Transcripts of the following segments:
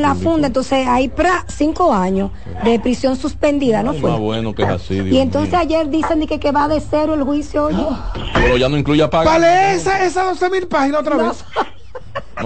con la funda, entonces hay pra, cinco años de prisión suspendida, ¿no fue? Más bueno que es así. Dios y entonces mío. ayer dicen que, que va de cero el juicio. oye. Pero ya no incluye pagar. Vale, esa, esa 12 mil páginas otra No, vez. No,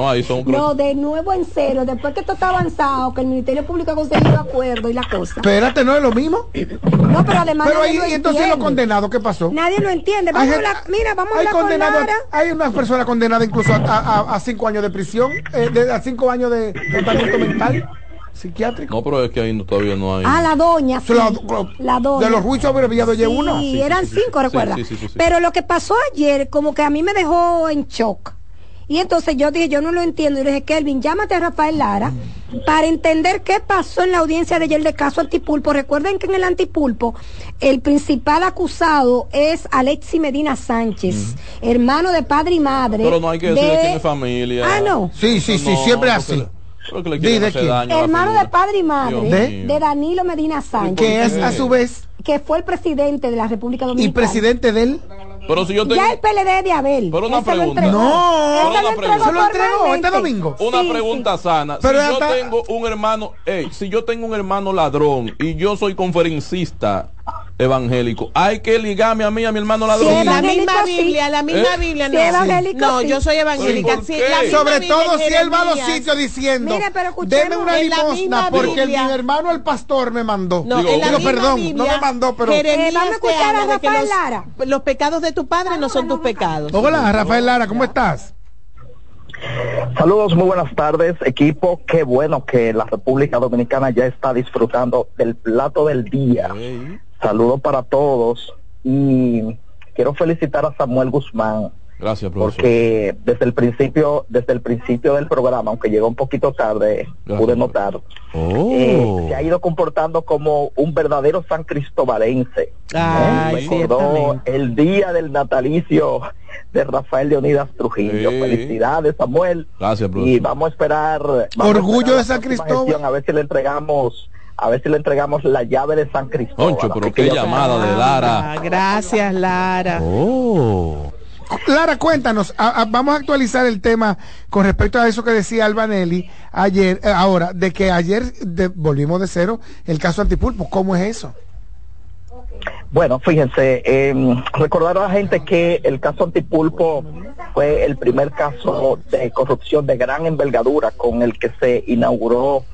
ahí son no, de nuevo en cero, después que esto está avanzado, que el Ministerio Público ha conseguido acuerdo y la cosa. Espérate, ¿no es lo mismo? No, pero además Pero ahí, lo y entonces los condenados, ¿qué pasó? Nadie lo entiende. Hay Vamos a gente- hablar, mira, vamos a hay hablar con condenados- Lara. hay una persona condenada incluso a, a- a cinco años de prisión, eh, de, a cinco años de tratamiento mental psiquiátrico. No, pero es que ahí no- todavía no hay. Ah, la doña. sí. La- La doña. De los juicios abreviados Sí, uno. Sí, sí, eran sí, cinco, Sí, recuerda. sí, sí, sí, sí. Pero lo que pasó ayer, como que a mí me dejó en shock. Y entonces yo dije, yo no lo entiendo. Y le dije, Kelvin, llámate a Rafael Lara para entender qué pasó en la audiencia de ayer del caso Antipulpo. Recuerden que en el Antipulpo el principal acusado es Alexi Medina Sánchez, hermano de padre y madre. Pero no hay que decir de- que tiene familia. Ah, no. Sí, sí, sí, No, siempre porque así. le- Hermano de padre y madre ¿De? de Danilo Medina Sánchez, Que es a su vez que fue el presidente de la República y Dominicana. presidente del... Pero si yo tengo Ya el PLD de Abel. Pero una lo pregunta. No. Pero se lo una pregunta. Se lo entregó este domingo. una Sí, pregunta sana. Pero si yo hasta- tengo un hermano, ey, si yo tengo un hermano ladrón y yo soy conferencista evangélico, hay que ligarme a mí a mi hermano ladrón. Sí, La misma. Biblia, la misma ¿Eh? Biblia, no. evangélica, No, sí. yo soy evangélica. Sobre todo si él va a los sitios diciendo, Mire, pero deme una limosna porque el- Biblia. mi hermano el pastor me mandó. No, Digo, en la digo, misma perdón, Biblia, no me mandó, pero... Jeremías Eh, vamos a te escuchar a Rafael los, Lara. los pecados de tu padre no son tus pecados. Hola, Rafael Lara, ¿cómo estás? Saludos, muy buenas tardes, equipo. Qué bueno que la República Dominicana ya está disfrutando del plato del día. Saludos para todos y quiero felicitar a Samuel Guzmán Gracias, profesor. porque desde el principio, desde el principio del programa, aunque llegó un poquito tarde, Gracias. pude notar, Oh. eh, se ha ido comportando como un verdadero San cristobalense. Ay, ¿eh? Recordó el día del natalicio de Rafael Leonidas Trujillo. Sí. Felicidades, Samuel. Gracias, Y profesor. vamos a esperar. vamos a Orgullo esperar de San Cristóbal. gestión, A ver si le entregamos, a ver si le entregamos la llave de San Cristóbal. Concho, pero qué llamada de Lara. Ah, gracias, Lara. Oh. Lara, cuéntanos, a- a- vamos a actualizar el tema con respecto a eso que decía Albanelli ayer, eh, ahora, de que ayer de- volvimos de cero el caso Antipulpo, ¿cómo es eso? Bueno, fíjense, eh, recordar a la gente que el caso Antipulpo fue el primer caso de corrupción de gran envergadura con el que se inauguró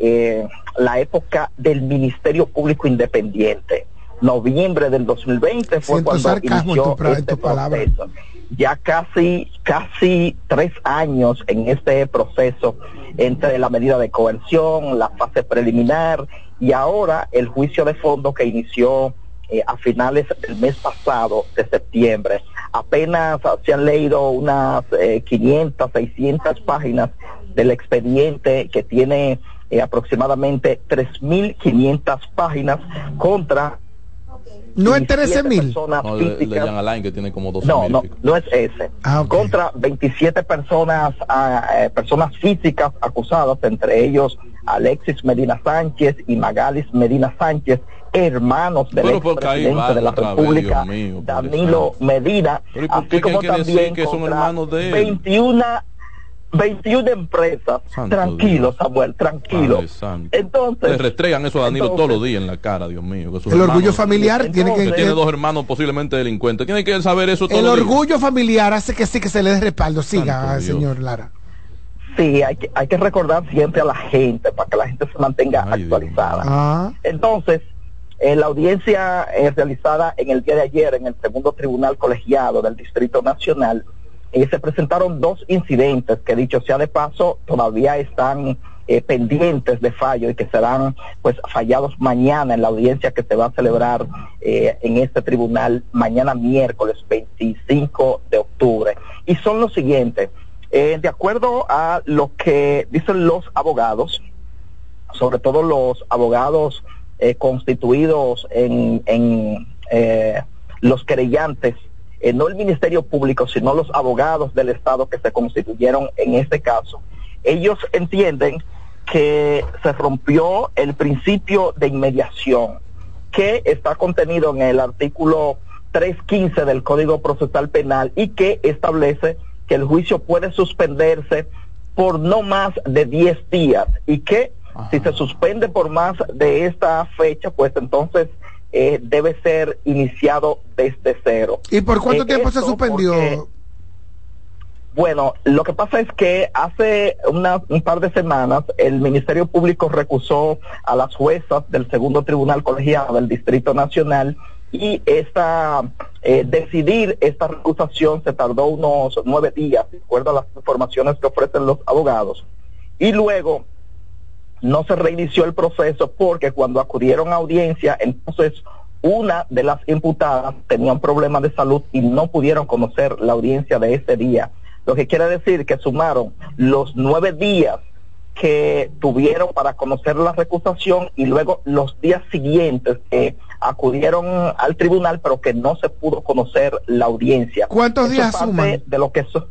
eh, la época del Ministerio Público Independiente. Noviembre del 2020 fue Siento cuando en inició tu pra- en este proceso. Ya casi, casi tres años en este proceso entre la medida de coerción, la fase preliminar y ahora el juicio de fondo que inició eh, a finales del mes pasado de septiembre. Apenas se han leído unas eh, 500, 600 páginas del expediente que tiene eh, aproximadamente 3.500 páginas contra No es 17 13 mil. personas No, le, le físicas. llaman a Line que tiene como 12 No, no, no es ese. Ah. Contra 27 personas, ah, eh, personas físicas acusadas, entre ellos Alexis Medina Sánchez y Magalis Medina Sánchez, hermanos del Pero expresidente de la vez, República, mío, Danilo Medina, Pero ¿y por qué así como también que son contra hermanos de él? 21 21 empresas. Santo tranquilo, Dios. Samuel, tranquilo. Padre santo. Entonces, Le restregan eso a Danilo entonces- todos los días en la cara, Dios mío. que El orgullo familiar tiene entonces- Que que... tiene dos hermanos posiblemente delincuentes. Tiene que saber eso todo El orgullo familiar hace que sí que se le dé respaldo. Siga, Santo Dios. señor Lara. Sí, hay que, hay que recordar siempre a la gente para que la gente se mantenga Ay, Dios actualizada. Ah, Entonces, en la audiencia eh, realizada en el día de ayer en el segundo tribunal colegiado del Distrito Nacional, eh, se presentaron dos incidentes que dicho sea de paso todavía están eh, pendientes de fallo y que serán pues fallados mañana en la audiencia que se va a celebrar eh, en este tribunal mañana miércoles 25 de octubre. Y son los siguientes. Eh, de acuerdo a lo que dicen los abogados, sobre todo los abogados eh, constituidos en, en eh, los querellantes, eh, no el Ministerio Público, sino los abogados del Estado que se constituyeron en este caso. Ellos entienden que se rompió el principio de inmediación que está contenido en el artículo 315 del Código Procesal Penal y que establece que el juicio puede suspenderse por no más de 10 días y que si se suspende por más de esta fecha, pues entonces eh, debe ser iniciado desde cero. ¿Y por cuánto Eh, tiempo se suspendió? porque- Bueno, lo que pasa es que hace una- un par de semanas el Ministerio Público recusó a las juezas del segundo tribunal colegiado del Distrito Nacional y esta eh, decidir esta recusación se tardó unos nueve días, de acuerdo a las informaciones que ofrecen los abogados. Y luego no se reinició el proceso porque cuando acudieron a audiencia, entonces una de las imputadas tenía un problema de salud y no pudieron conocer la audiencia de ese día. Lo que quiere decir que sumaron los nueve días que tuvieron para conocer la recusación y luego los días siguientes que acudieron al tribunal pero que no se pudo conocer la audiencia. ¿Cuántos días suman? De lo que so-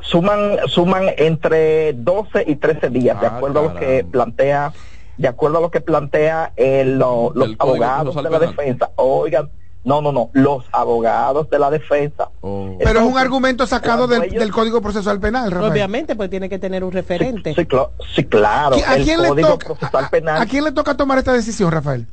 suman suman entre 12 y 13 días, de Ah, acuerdo a lo que plantea de acuerdo a lo que plantea el- lo- los abogados de la defensa. Oigan, no, no, no, los abogados de la defensa. Oh. Pero es un argumento sacado del, ellos- del Código Procesal Penal, Rafael. Obviamente, pues tiene que tener un referente. Sí, cla- sí, claro. ¿A el quién, le Código toca, Procesal a- Penal. a quién le toca tomar esta decisión, Rafael?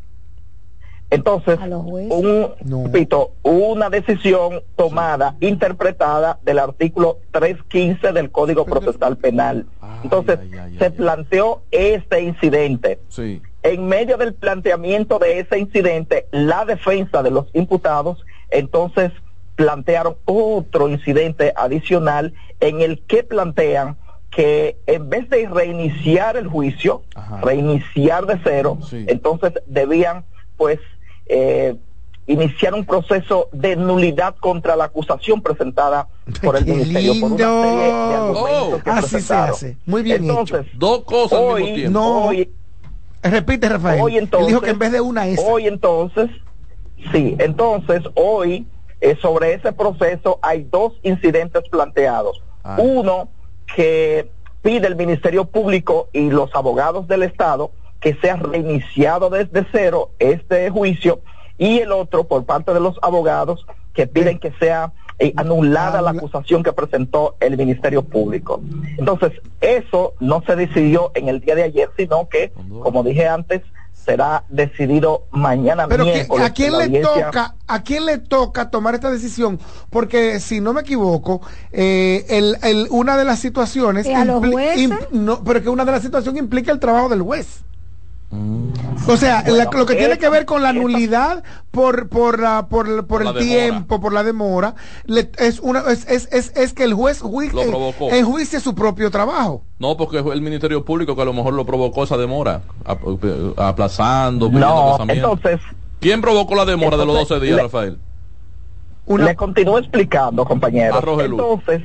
Entonces, un, No. repito, una decisión tomada, interpretada del artículo 315 del Código Procesal Penal. Ay, Entonces, ay, ay, se ay, ay. planteó este incidente. Sí. En medio del planteamiento de ese incidente, la defensa de los imputados entonces plantearon otro incidente adicional en el que plantean que en vez de reiniciar el juicio, Ajá. reiniciar de cero, Sí. entonces debían pues eh, iniciar un proceso de nulidad contra la acusación presentada por el ¡Qué ministerio por una serie de lindo! argumentos que Así se presentaron. hace. Muy bien entonces, hecho. Dos cosas al hoy, mismo tiempo. No. hoy Repite, Rafael. Hoy entonces, Él dijo que en vez de una es. Hoy entonces, sí, entonces hoy eh, sobre ese proceso hay dos incidentes planteados. Ah. Uno que pide el Ministerio Público y los abogados del Estado que sea reiniciado desde cero este juicio y el otro por parte de los abogados que piden que sea eh, anulada la acusación que presentó el Ministerio Público. Entonces, eso no se decidió en el día de ayer, sino que, como dije antes, será decidido mañana Pero ¿qué- miércoles. ¿a quién le toca, a quién le toca tomar esta decisión? Porque si no me equivoco, eh, el, el- una de las situaciones, ¿Y a los jueces? imp- no, pero que una de las situaciones implica el trabajo del juez. O sea, Bueno, la- lo que tiene que ver con la nulidad por por la- por, por el demora. tiempo, por la demora, le- es una es, es, es, es que el juez jui- Lo provocó. enjuicie su propio trabajo. No, porque fue el Ministerio Público que a lo mejor lo provocó esa demora, ap- aplazando, No, entonces, ¿Quién provocó la demora de los Entonces, 12 días, le- Rafael? Una, le continúo explicando, compañero. Entonces,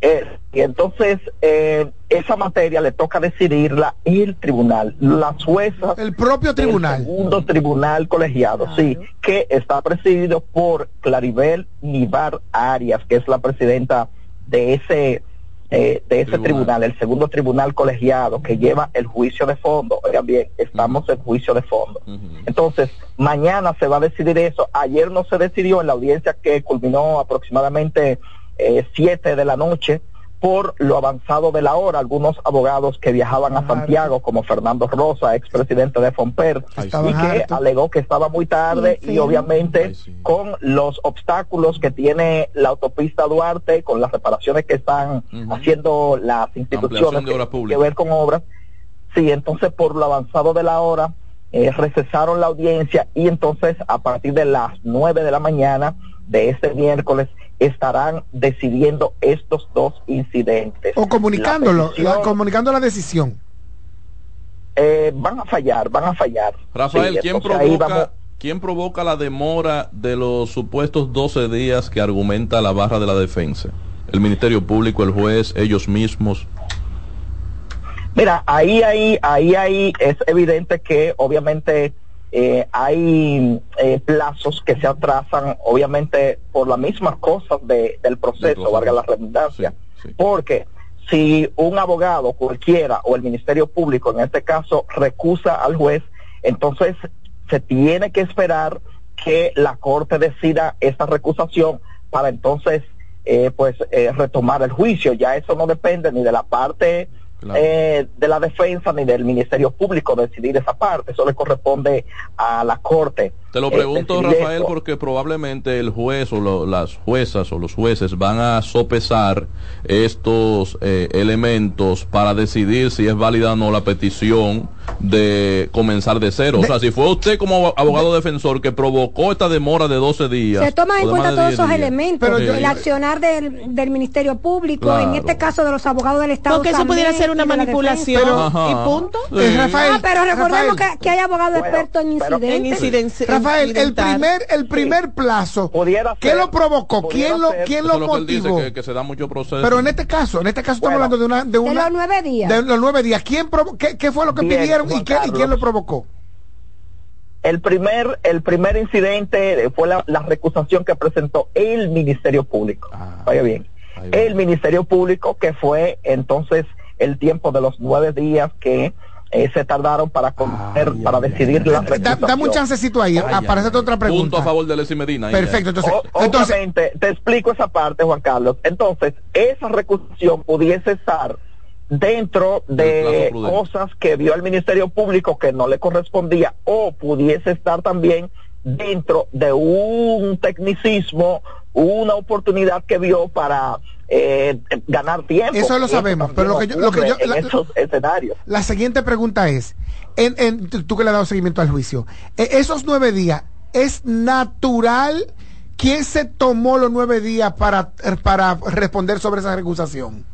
eh, y entonces eh, esa materia le toca decidirla el tribunal, las juezas el propio tribunal. segundo tribunal colegiado, sí, que está presidido por Claribel Nivar Arias, que es la presidenta de ese eh, de ese Tribunal. tribunal. el segundo tribunal colegiado que lleva el juicio de fondo. Oigan bien, estamos en juicio de fondo. Entonces, mañana se va a decidir eso. Ayer no se decidió en la audiencia que culminó aproximadamente eh, siete de la noche por lo avanzado de la hora. Algunos abogados que viajaban a. Santiago, como Fernando Rosa, expresidente de Fomper, Ay, y que alegó que estaba muy tarde Sí, sí. y obviamente Ay, con los obstáculos que tiene la autopista Duarte, con las reparaciones que están haciendo las instituciones que, que ver con obras, sí, entonces por lo avanzado de la hora, eh, recesaron la audiencia y entonces a partir de las nueve de la mañana de este miércoles estarán decidiendo estos dos incidentes. O comunicándolo, La petición, la- comunicando la decisión. eh, van a fallar, van a fallar. Rafael, Sí, ¿quién, provoca, vamos- ¿quién provoca la demora de los supuestos 12 días que argumenta la barra de la defensa? ¿El Ministerio Público, el juez, ellos mismos? Mira, ahí, ahí, ahí, ahí es evidente que obviamente eh, hay eh, plazos que se atrasan, obviamente por las mismas cosas de- del proceso, valga la redundancia. Sí, sí. Porque si un abogado cualquiera o el Ministerio Público en este caso recusa al juez, entonces se tiene que esperar que la Corte decida esta recusación para entonces eh, pues eh, retomar el juicio. Ya eso no depende ni de la parte Eh, de la defensa ni del Ministerio Público decidir esa parte. Eso le corresponde a la Corte. Te lo eh, pregunto, Rafael, eso. porque probablemente el juez o lo- las juezas o los jueces van a sopesar estos eh, elementos para decidir si es válida o no la petición de comenzar de cero. o sea, si fue usted como abogado defensor que provocó esta demora de 12 días. Se toman en cuenta todos 10 esos días. elementos, Pero yo- el accionar del, del Ministerio Público, en este caso de los abogados del Estado. Porque eso también, pudiera ser una manipulación y punto. Sí. Rafael, Ah, pero recordemos Rafael, que, que hay abogados Bueno, expertos en pero- En incidentes. Rafael, el primer, el primer plazo, Pudiera ¿qué ser, lo provocó? ¿Quién lo, ser. quién lo que dice, motivó? que, que se da mucho proceso. Pero en este caso, en este caso estamos hablando de una, de una, los nueve días. de los nueve días. ¿Quién provo- qué, qué fue lo que Bien, pidieron y, qué- y quién lo provocó? El primer, el primer incidente fue la, la recusación que presentó el Ministerio Público. Ah, Vaya bien. El Ministerio Público, que fue entonces el tiempo de los nueve días que eh, se tardaron para conocer, Ay, para ay, decidir ay, la dame un chancecito ahí, ah, para otra pregunta. Punto a favor de Leslie Medina. Perfecto, entonces, O- entonces obviamente, te explico esa parte, Juan Carlos. Entonces, esa recusación pudiese estar dentro de cosas que vio el Ministerio Público que no le correspondía o pudiese estar también dentro de un tecnicismo, una oportunidad que vio para eh, ganar tiempo. Eso lo sabemos, pero lo que yo- lo que yo- la- esos escenarios. la siguiente pregunta es, en, en- tú que le has dado seguimiento al juicio, eh, esos nueve días, ¿es natural? ¿Quién se tomó los nueve días para, para responder sobre esa recusación?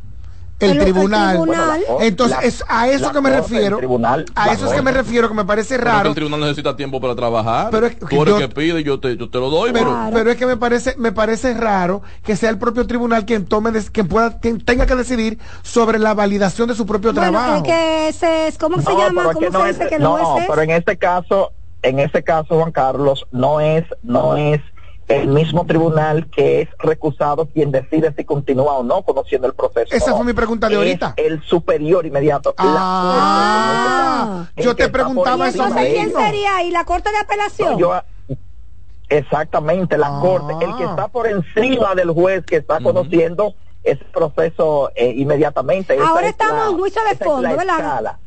El, El- el tribunal. tribunal. Bueno, la- Entonces, la- es a eso que me corte, refiero. el tribunal, a eso es que me refiero, que me parece Pero es que raro. el tribunal necesita tiempo para trabajar. Pero es que Tú eres yo- que pide y yo te, yo te lo doy, pero, pero... Claro. pero es que me parece me parece raro que sea el propio tribunal quien tome des- quien pueda quien tenga que decidir sobre la validación de su propio Bueno, trabajo es que ese es, ¿cómo se No, llama? ¿Cómo que se no dice es- que no, no, no, es pero en este caso, en este caso, Juan Carlos, no es, no es el mismo tribunal que es recusado quien decide si continúa o no conociendo el proceso. Esa fue mi pregunta de es ahorita. El superior inmediato. la Ah, caso, yo te preguntaba ¿Y eso entonces de quién sería ahí? ¿La Corte de Apelación? No, yo- exactamente, la Ah. corte, el que está por encima del juez que está conociendo ese proceso eh, inmediatamente. Ahora es estamos la- en juicio de es fondo, la ¿verdad? escala.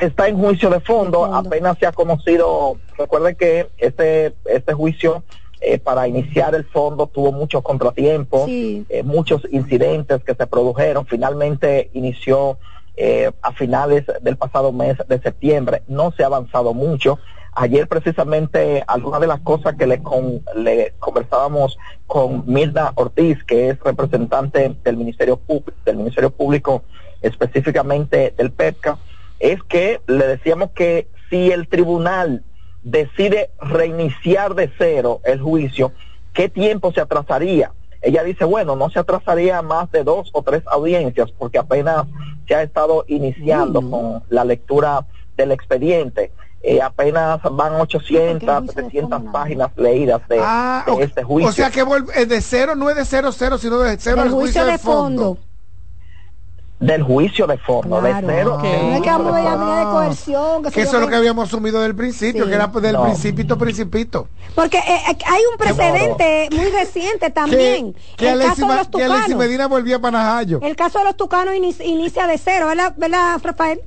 Está en juicio de fondo, De fondo. apenas se ha conocido, recuerden que este, este juicio eh, para iniciar el fondo tuvo muchos contratiempos, Sí. eh, muchos incidentes que se produjeron, finalmente inició eh, a finales del pasado mes de septiembre, no se ha avanzado mucho. Ayer precisamente algunas de las cosas que le, con- le conversábamos con Mirna Ortiz, que es representante del Ministerio, Pub- del Ministerio Público, específicamente del PEPCA, es que le decíamos que si el tribunal decide reiniciar de cero el juicio, ¿qué tiempo se atrasaría? Ella dice, bueno, no se atrasaría más de dos o tres audiencias porque apenas se ha estado iniciando con la lectura del expediente. Eh, apenas van 800, Porque el juicio de 700 fondo, páginas leídas de, Ah, de este juicio. O sea que eh, de cero no es de cero cero, sino de cero al juicio de fondo. Del juicio de fondo, Claro. de cero. No es que vamos a a de Ah. coerción. Que sé eso es lo que habíamos asumido del principio, Sí. que era del No. principito, principito. Porque eh, eh, hay un precedente muy reciente también. Que, que el caso de los que tucanos. Medina volvía para Najayo. El caso de los tucanos inicia, inicia de cero, ¿verdad, ¿verdad Rafael?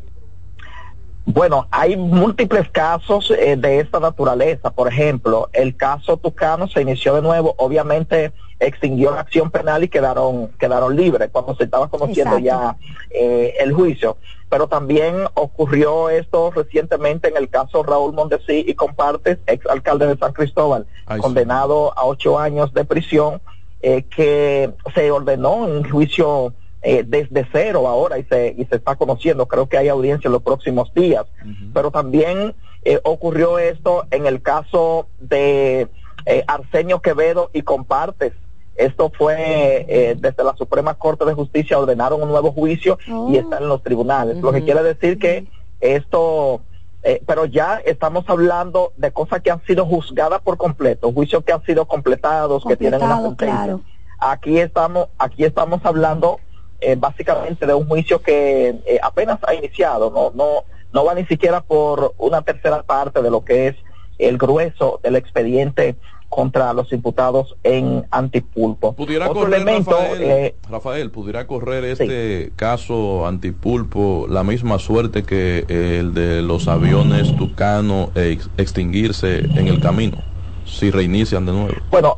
Bueno, hay múltiples casos eh, de esta naturaleza. Por ejemplo, el caso Tucano se inició de nuevo, obviamente extinguió la acción penal y quedaron quedaron libres cuando se estaba conociendo Exacto. ya eh, el juicio. Pero también ocurrió esto recientemente en el caso Raúl Mondesí y compartes, ex alcalde de San Cristóbal, Ay, sí. condenado a ocho años de prisión, eh, que se ordenó un juicio eh, desde cero ahora y se, y se está conociendo. Creo que hay audiencia en los próximos días. Pero también eh, ocurrió esto en el caso de eh, Arsenio Quevedo y Compartes. Esto fue eh, desde la Suprema Corte de Justicia, ordenaron un nuevo juicio Oh. y está en los tribunales. Lo que quiere decir que esto, eh, pero ya estamos hablando de cosas que han sido juzgadas por completo, juicios que han sido completados, que tienen una sentencia. claro. Aquí estamos, aquí estamos hablando eh, básicamente de un juicio que eh, apenas ha iniciado, no, no, no va ni siquiera por una tercera parte de lo que es el grueso del expediente contra los imputados en Antipulpo. ¿Pudiera Otro correr, elemento, Rafael, eh, Rafael, pudiera correr este caso Antipulpo la misma suerte que el de los aviones Tucano e ex- extinguirse en el camino, si reinician de nuevo? Bueno,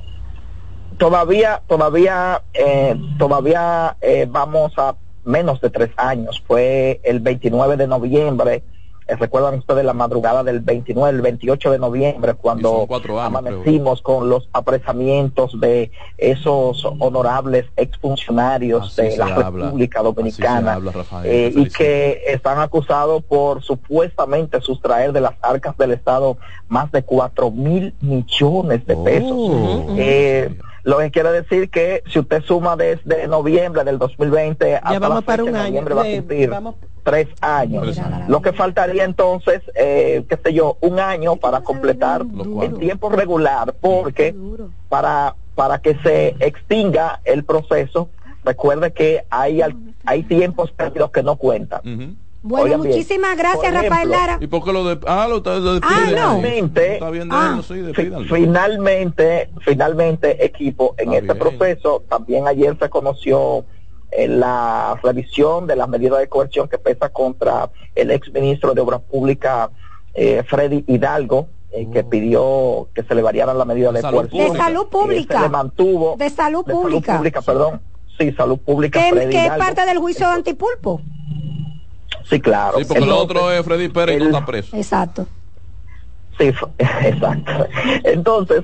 todavía, todavía, eh, todavía eh, vamos a menos de tres años. Fue el 29 de noviembre. Eh, Recuerdan ustedes la madrugada del 29, el 28 de noviembre, cuando años, amanecimos con los apresamientos de esos honorables exfuncionarios Así de la habla, República Dominicana se habla, Rafael, eh, y que están acusados por supuestamente sustraer de las arcas del Estado más de cuatro mil millones de pesos. Oh. Eh, lo que quiere decir que si usted suma desde noviembre del 2020 hasta Ya vamos la para fecha, un año. noviembre va a cumplir vamos- tres años. Lo que faltaría entonces, eh, qué sé yo, un año para completar cual- tiempo regular, porque para para que se extinga el proceso, recuerde que hay al- hay tiempos perdidos que no cuentan. Bueno, Oigan bien, muchísimas gracias, por ejemplo, Rafael Lara. ¿Y por qué lo de... Ah, lo, lo despiden. Ah, no. Finalmente, Está bien de Ah. sí, finalmente, finalmente, equipo, en Está este bien. proceso también ayer se conoció eh, la revisión de las medidas de coerción que pesa contra el ex ministro de Obras Públicas, eh, Freddy Hidalgo, eh, que pidió que se le variara la medida de Salud coerción. De salud Eh, pública. se le mantuvo. De salud pública. perdón. Sí, salud pública. ¿Qué, Freddy qué es Hidalgo. parte del juicio de Antipulpo? Sí, claro. Sí, porque el otro es Freddy Pérez y no el- está preso. Exacto. Sí, exacto. Entonces,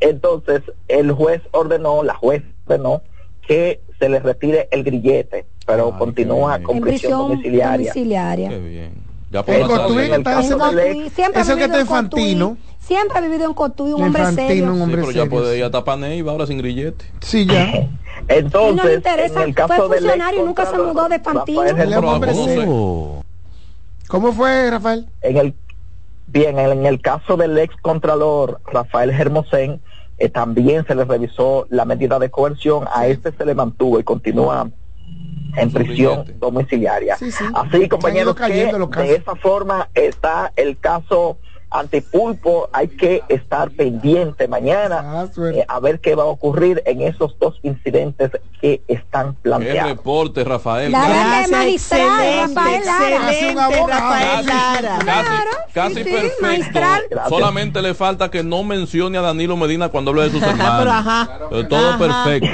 entonces el juez ordenó, la juez ordenó que se le retire el grillete, pero Ay, continúa con prisión, domiciliaria. domiciliaria. Qué bien. Ya en el del ex- Cotuí, siempre Eso que está infantino. Siempre ha vivido en Cotuí, un hombre serio. un Sí, hombre pero ya serio, puede sí. ir a tapar Neiva ahora sin grillete. Sí, ya. Y no le Entonces, interesa, en el caso fue del funcionario y nunca se mudó de Fantino. Rafael. ¿Cómo fue, Rafael? en el bien en el caso del ex contralor Rafael Hermosén eh, también se le revisó la medida de coerción a este se le mantuvo y continúa en prisión domiciliaria Sí, sí. así compañeros que de esa forma está el caso Antipulpo hay que estar pendiente mañana Ah, eh, a ver qué va a ocurrir en esos dos incidentes que están Qué planteados reporte, Rafael. La Gracias, magistral, excelente, Rafael Lara. Excelente. Rafael Lara. Casi, Claro, casi sí, sí, perfecto. Solamente le falta que no mencione a Danilo Medina cuando hable de sus hermanos. pero ajá. Pero todo Ajá. perfecto.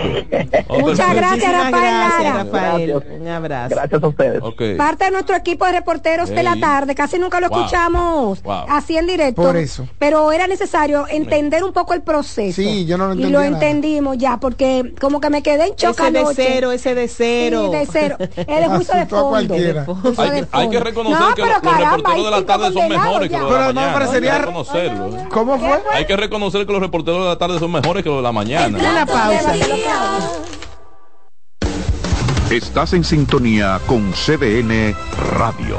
Todo Muchas perfecto. gracias, Rafael gracias, Lara. Rafael. Gracias. Un abrazo. gracias a ustedes Ok. Parte de nuestro equipo de reporteros de la tarde, casi nunca lo Wow. escuchamos Wow. así en directo. Por eso. Pero era necesario entender un poco el proceso. Sí, yo no lo Y lo nada. entendimos ya, porque como que me quedé en choque Ese de cero, ese de cero. Sí, de cero. Es de juicio de fondo. cualquiera. Hay, de que- hay que fondo. reconocer No, que pero los, los caramba, reporteros hay de la tarde son mejores que ya. los de Pero la no mañana. parecería- Hay que reconocerlo. ¿eh? ¿Cómo fue? Hay que reconocer que los reporteros de la tarde son mejores que los de la mañana. Una pausa. Estás en sintonía con CDN Radio.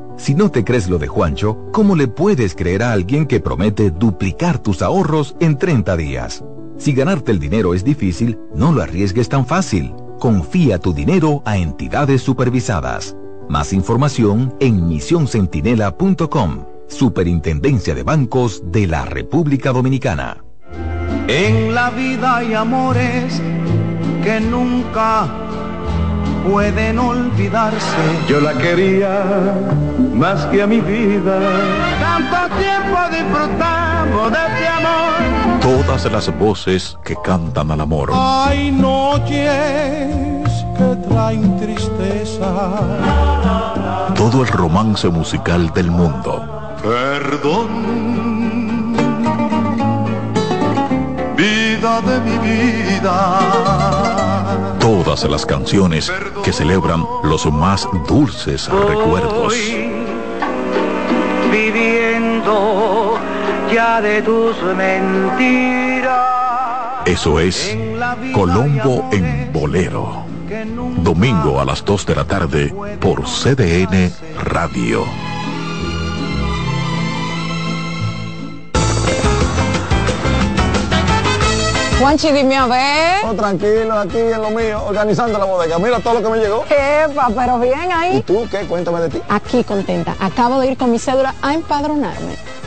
Si no te crees lo de Juancho, ¿cómo le puedes creer a alguien que promete duplicar tus ahorros en 30 días? Si ganarte el dinero es difícil, no lo arriesgues tan fácil. Confía tu dinero a entidades supervisadas. Más información en misioncentinela.com. Superintendencia de Bancos de la República Dominicana. En la vida hay amores que nunca pueden olvidarse. Yo la quería más que a mi vida. Tanto tiempo disfrutamos de este amor. Todas las voces que cantan al amor. Hay noches que traen tristeza. Todo el romance musical del mundo. Perdón, vida de mi vida. Todas las canciones que celebran los más dulces recuerdos. Viviendo ya de tus mentiras. Eso es Colombo en Bolero. Domingo a las 2 de la tarde por CDN Radio. Juanchi, dime a ver. Oh, tranquilo, aquí en lo mío, organizando la bodega. Mira todo lo que me llegó. Epa, pero bien ahí. ¿Y tú qué? Cuéntame de ti. Aquí contenta. Acabo de ir con mi cédula a empadronarme.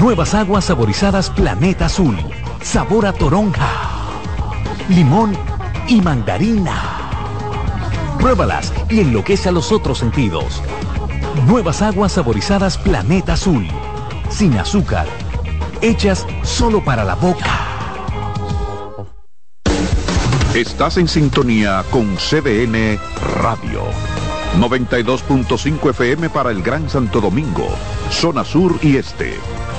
Nuevas aguas saborizadas Planeta Azul. Sabor a toronja, limón y mandarina. Pruébalas y enloquece a los otros sentidos. Nuevas aguas saborizadas Planeta Azul. Sin azúcar. Hechas solo para la boca. Estás en sintonía con CDN Radio. 92.5 FM para el Gran Santo Domingo, zona sur y este.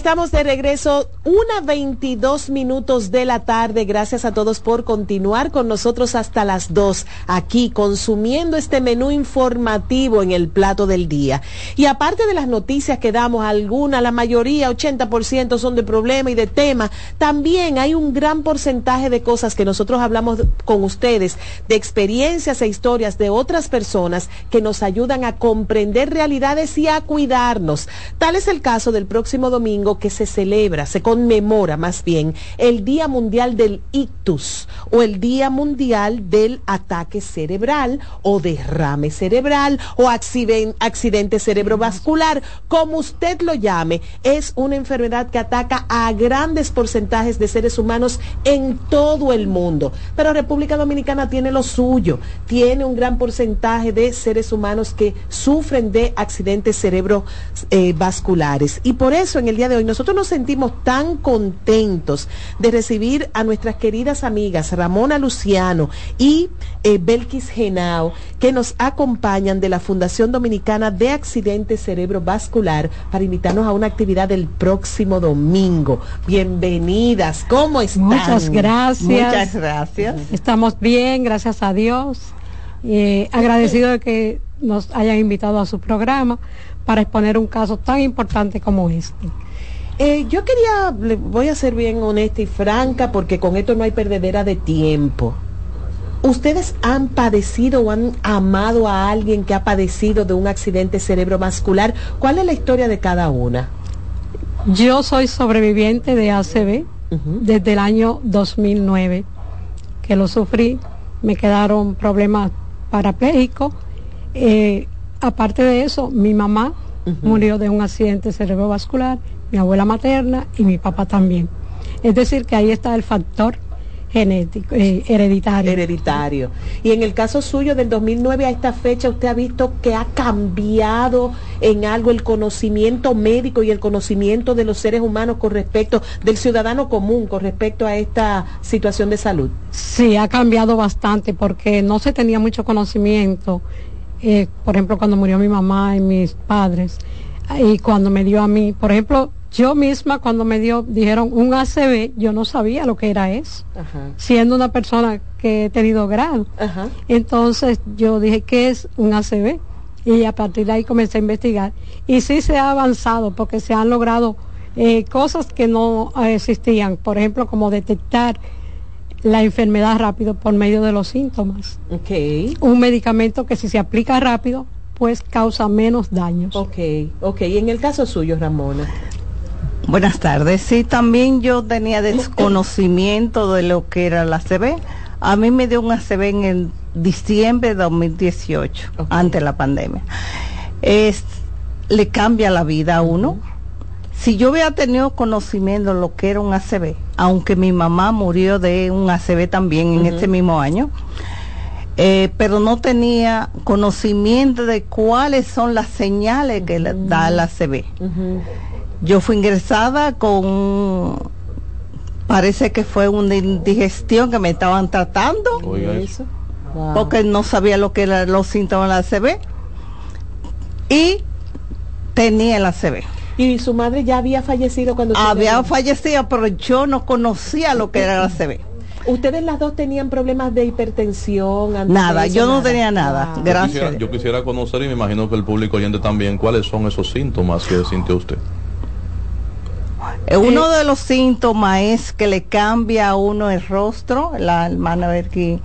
Estamos de regreso, una 22 minutos de la tarde. Gracias a todos por continuar con nosotros hasta las 2, aquí consumiendo este menú informativo en el plato del día. Y aparte de las noticias que damos, algunas, la mayoría, 80% son de problema y de tema, también hay un gran porcentaje de cosas que nosotros hablamos con ustedes, de experiencias e historias de otras personas que nos ayudan a comprender realidades y a cuidarnos. Tal es el caso del próximo domingo que se celebra, se conmemora más bien el Día Mundial del Ictus o el Día Mundial del Ataque Cerebral o derrame cerebral o accidente, accidente cerebrovascular, como usted lo llame, es una enfermedad que ataca a grandes porcentajes de seres humanos en todo el mundo. Pero República Dominicana tiene lo suyo, tiene un gran porcentaje de seres humanos que sufren de accidentes cerebrovasculares. y por eso en el día de hoy nosotros nos sentimos tan contentos de recibir a nuestras queridas amigas Ramona Luciano y eh, Belkis Genao, que nos acompañan de la Fundación Dominicana de Accidentes Cerebrovascular para invitarnos a una actividad el próximo domingo. Bienvenidas, ¿cómo están? Muchas gracias. Muchas gracias. Estamos bien, gracias a Dios. Eh, agradecido de que nos hayan invitado a su programa para exponer un caso tan importante como este. Eh, yo quería, le voy a ser bien honesta y franca porque con esto no hay perdedera de tiempo. ¿Ustedes han padecido o han amado a alguien que ha padecido de un accidente cerebrovascular? ¿Cuál es la historia de cada una? Yo soy sobreviviente de ACV desde el año 2009, que lo sufrí. Me quedaron problemas parapléjicos. Eh, aparte de eso, mi mamá murió de un accidente cerebrovascular mi abuela materna y mi papá también. Es decir, que ahí está el factor genético, eh, hereditario. Hereditario. Y en el caso suyo del 2009 a esta fecha, ¿usted ha visto que ha cambiado en algo el conocimiento médico y el conocimiento de los seres humanos con respecto del ciudadano común con respecto a esta situación de salud? Sí, ha cambiado bastante porque no se tenía mucho conocimiento. Eh, por ejemplo, cuando murió mi mamá y mis padres, y cuando me dio a mí, por ejemplo, yo misma cuando me dio, dijeron un ACV, yo no sabía lo que era eso, siendo una persona que he tenido grado. Entonces yo dije, ¿qué es un ACV? Y a partir de ahí comencé a investigar. Y sí se ha avanzado porque se han logrado eh, cosas que no existían, por ejemplo, como detectar la enfermedad rápido por medio de los síntomas. Un medicamento que si se aplica rápido, pues causa menos daños. Ok, ok. Y en el caso suyo, Ramona. Buenas tardes. Sí, también yo tenía desconocimiento de lo que era la ACV. A mí me dio un ACV en el diciembre de 2018, ante la pandemia. Es, le cambia la vida a uno. Si yo hubiera tenido conocimiento de lo que era un ACV, aunque mi mamá murió de un ACV también en este mismo año, eh, pero no tenía conocimiento de cuáles son las señales que da el ACV. Yo fui ingresada con, parece que fue una indigestión que me estaban tratando, porque no sabía lo que eran los síntomas del ACV y tenía el ACV. ¿Y su madre ya había fallecido cuando... Había fallecido, pero yo no conocía lo que era el ACV. ¿Ustedes las dos tenían problemas de hipertensión? Nada, yo no tenía nada. Gracias. Yo quisiera, conocer y me imagino que el público oyente también, ¿cuáles son esos síntomas que sintió usted? Eh, uno de los síntomas es que le cambia a uno el rostro, la hermana Belkis.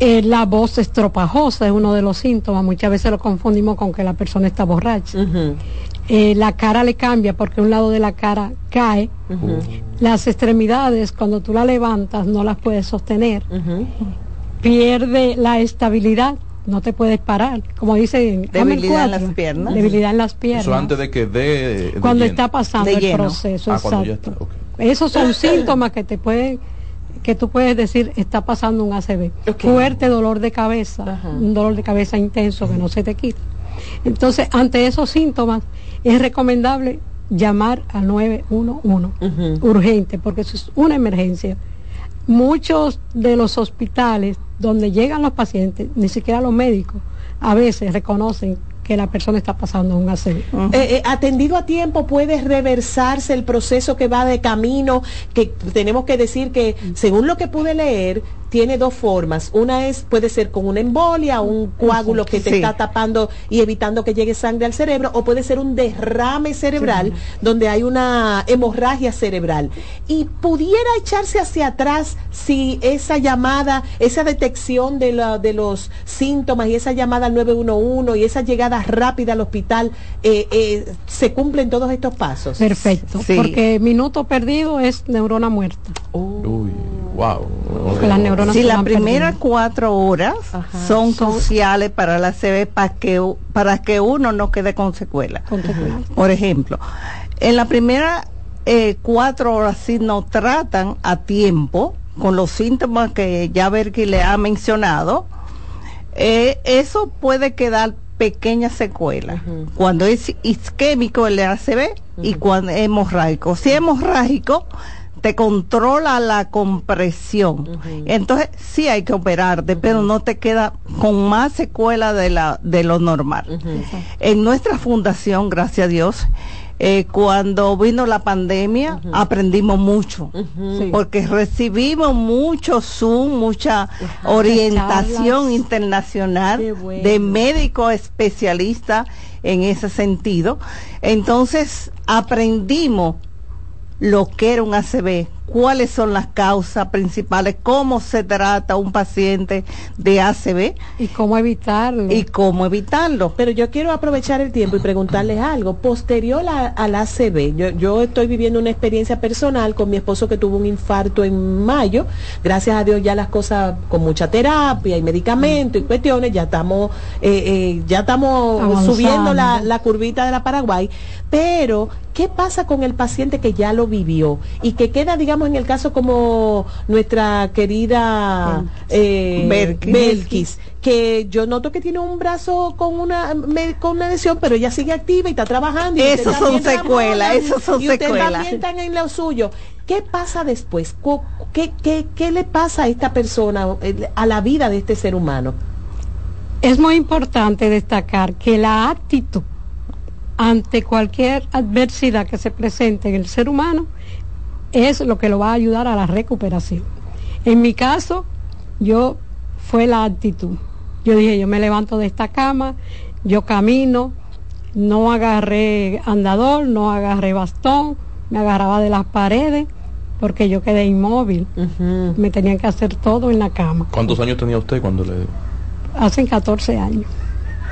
Eh, la voz estropajosa es uno de los síntomas. Muchas veces lo confundimos con que la persona está borracha. Eh, la cara le cambia porque un lado de la cara cae. Las extremidades, cuando tú la levantas, no las puedes sostener. Pierde la estabilidad no te puedes parar. Como dice, debilidad en las piernas. Debilidad en las piernas. Eso antes de que dé. cuando está pasando el proceso. Ah, exacto. Esos son síntomas que te pueden que tú puedes decir está pasando un ACV. Fuerte dolor de cabeza, un dolor de cabeza intenso que no se te quita. Entonces, ante esos síntomas, es recomendable llamar al 911 urgente, porque eso es una emergencia. Muchos de los hospitales donde llegan los pacientes, ni siquiera los médicos, a veces reconocen que la persona está pasando un ACV. Eh, eh, atendido a tiempo puede reversarse el proceso que va de camino, que tenemos que decir que según lo que pude leer, tiene dos formas. Una es, puede ser con una embolia, un coágulo que te está tapando y evitando que llegue sangre al cerebro, o puede ser un derrame cerebral donde hay una hemorragia cerebral. Y pudiera echarse hacia atrás si esa llamada, esa detección de, la, de los síntomas y esa llamada al 911 y esa llegada rápida al hospital, eh, eh, se cumplen todos estos pasos. Perfecto, porque minuto perdido es neurona muerta. Uy, wow. Si las primeras cuatro horas son cruciales para la CB para que, para que uno no quede con secuela. Por ejemplo, en la primera eh, cuatro horas si no tratan a tiempo con los síntomas que ya Berky le ha mencionado, eh, eso puede quedar pequeñas secuelas. Cuando es isquémico el ACV y cuando es hemorrágico. Si es hemorrágico, te controla la compresión. Entonces sí hay que operarte, pero no te queda con más secuela de, la, de lo normal. En nuestra fundación, gracias a Dios, eh, cuando vino la pandemia aprendimos mucho, porque recibimos mucho Zoom, mucha orientación internacional de médicos especialistas en ese sentido. Entonces aprendimos lo que era un ACV, cuáles son las causas principales, cómo se trata un paciente de ACV. Y cómo evitarlo. Y cómo evitarlo. Pero yo quiero aprovechar el tiempo y preguntarles algo. Posterior al ACV, yo, yo estoy viviendo una experiencia personal con mi esposo que tuvo un infarto en mayo. Gracias a Dios ya las cosas con mucha terapia y medicamentos y cuestiones, ya estamos, eh, eh, ya estamos subiendo la, la curvita de la Paraguay. Pero ¿qué pasa con el paciente que ya lo vivió y que queda, digamos, en el caso como nuestra querida eh, Belkis. Belkis, que yo noto que tiene un brazo con una me- con una lesión, pero ella sigue activa y está trabajando. y Esos son secuelas, esos son y usted secuelas. también están en lo suyo. ¿Qué pasa después? ¿Qué, qué, qué le pasa a esta persona, eh, a la vida de este ser humano? Es muy importante destacar que la actitud ante cualquier adversidad que se presente en el ser humano es lo que lo va a ayudar a la recuperación. En mi caso, yo fue la actitud. Yo dije, yo me levanto de esta cama, yo camino, no agarré andador, no agarré bastón, me agarraba de las paredes porque yo quedé inmóvil. Me tenían que hacer todo en la cama. ¿Cuántos años tenía usted cuando le Hacen 14 años.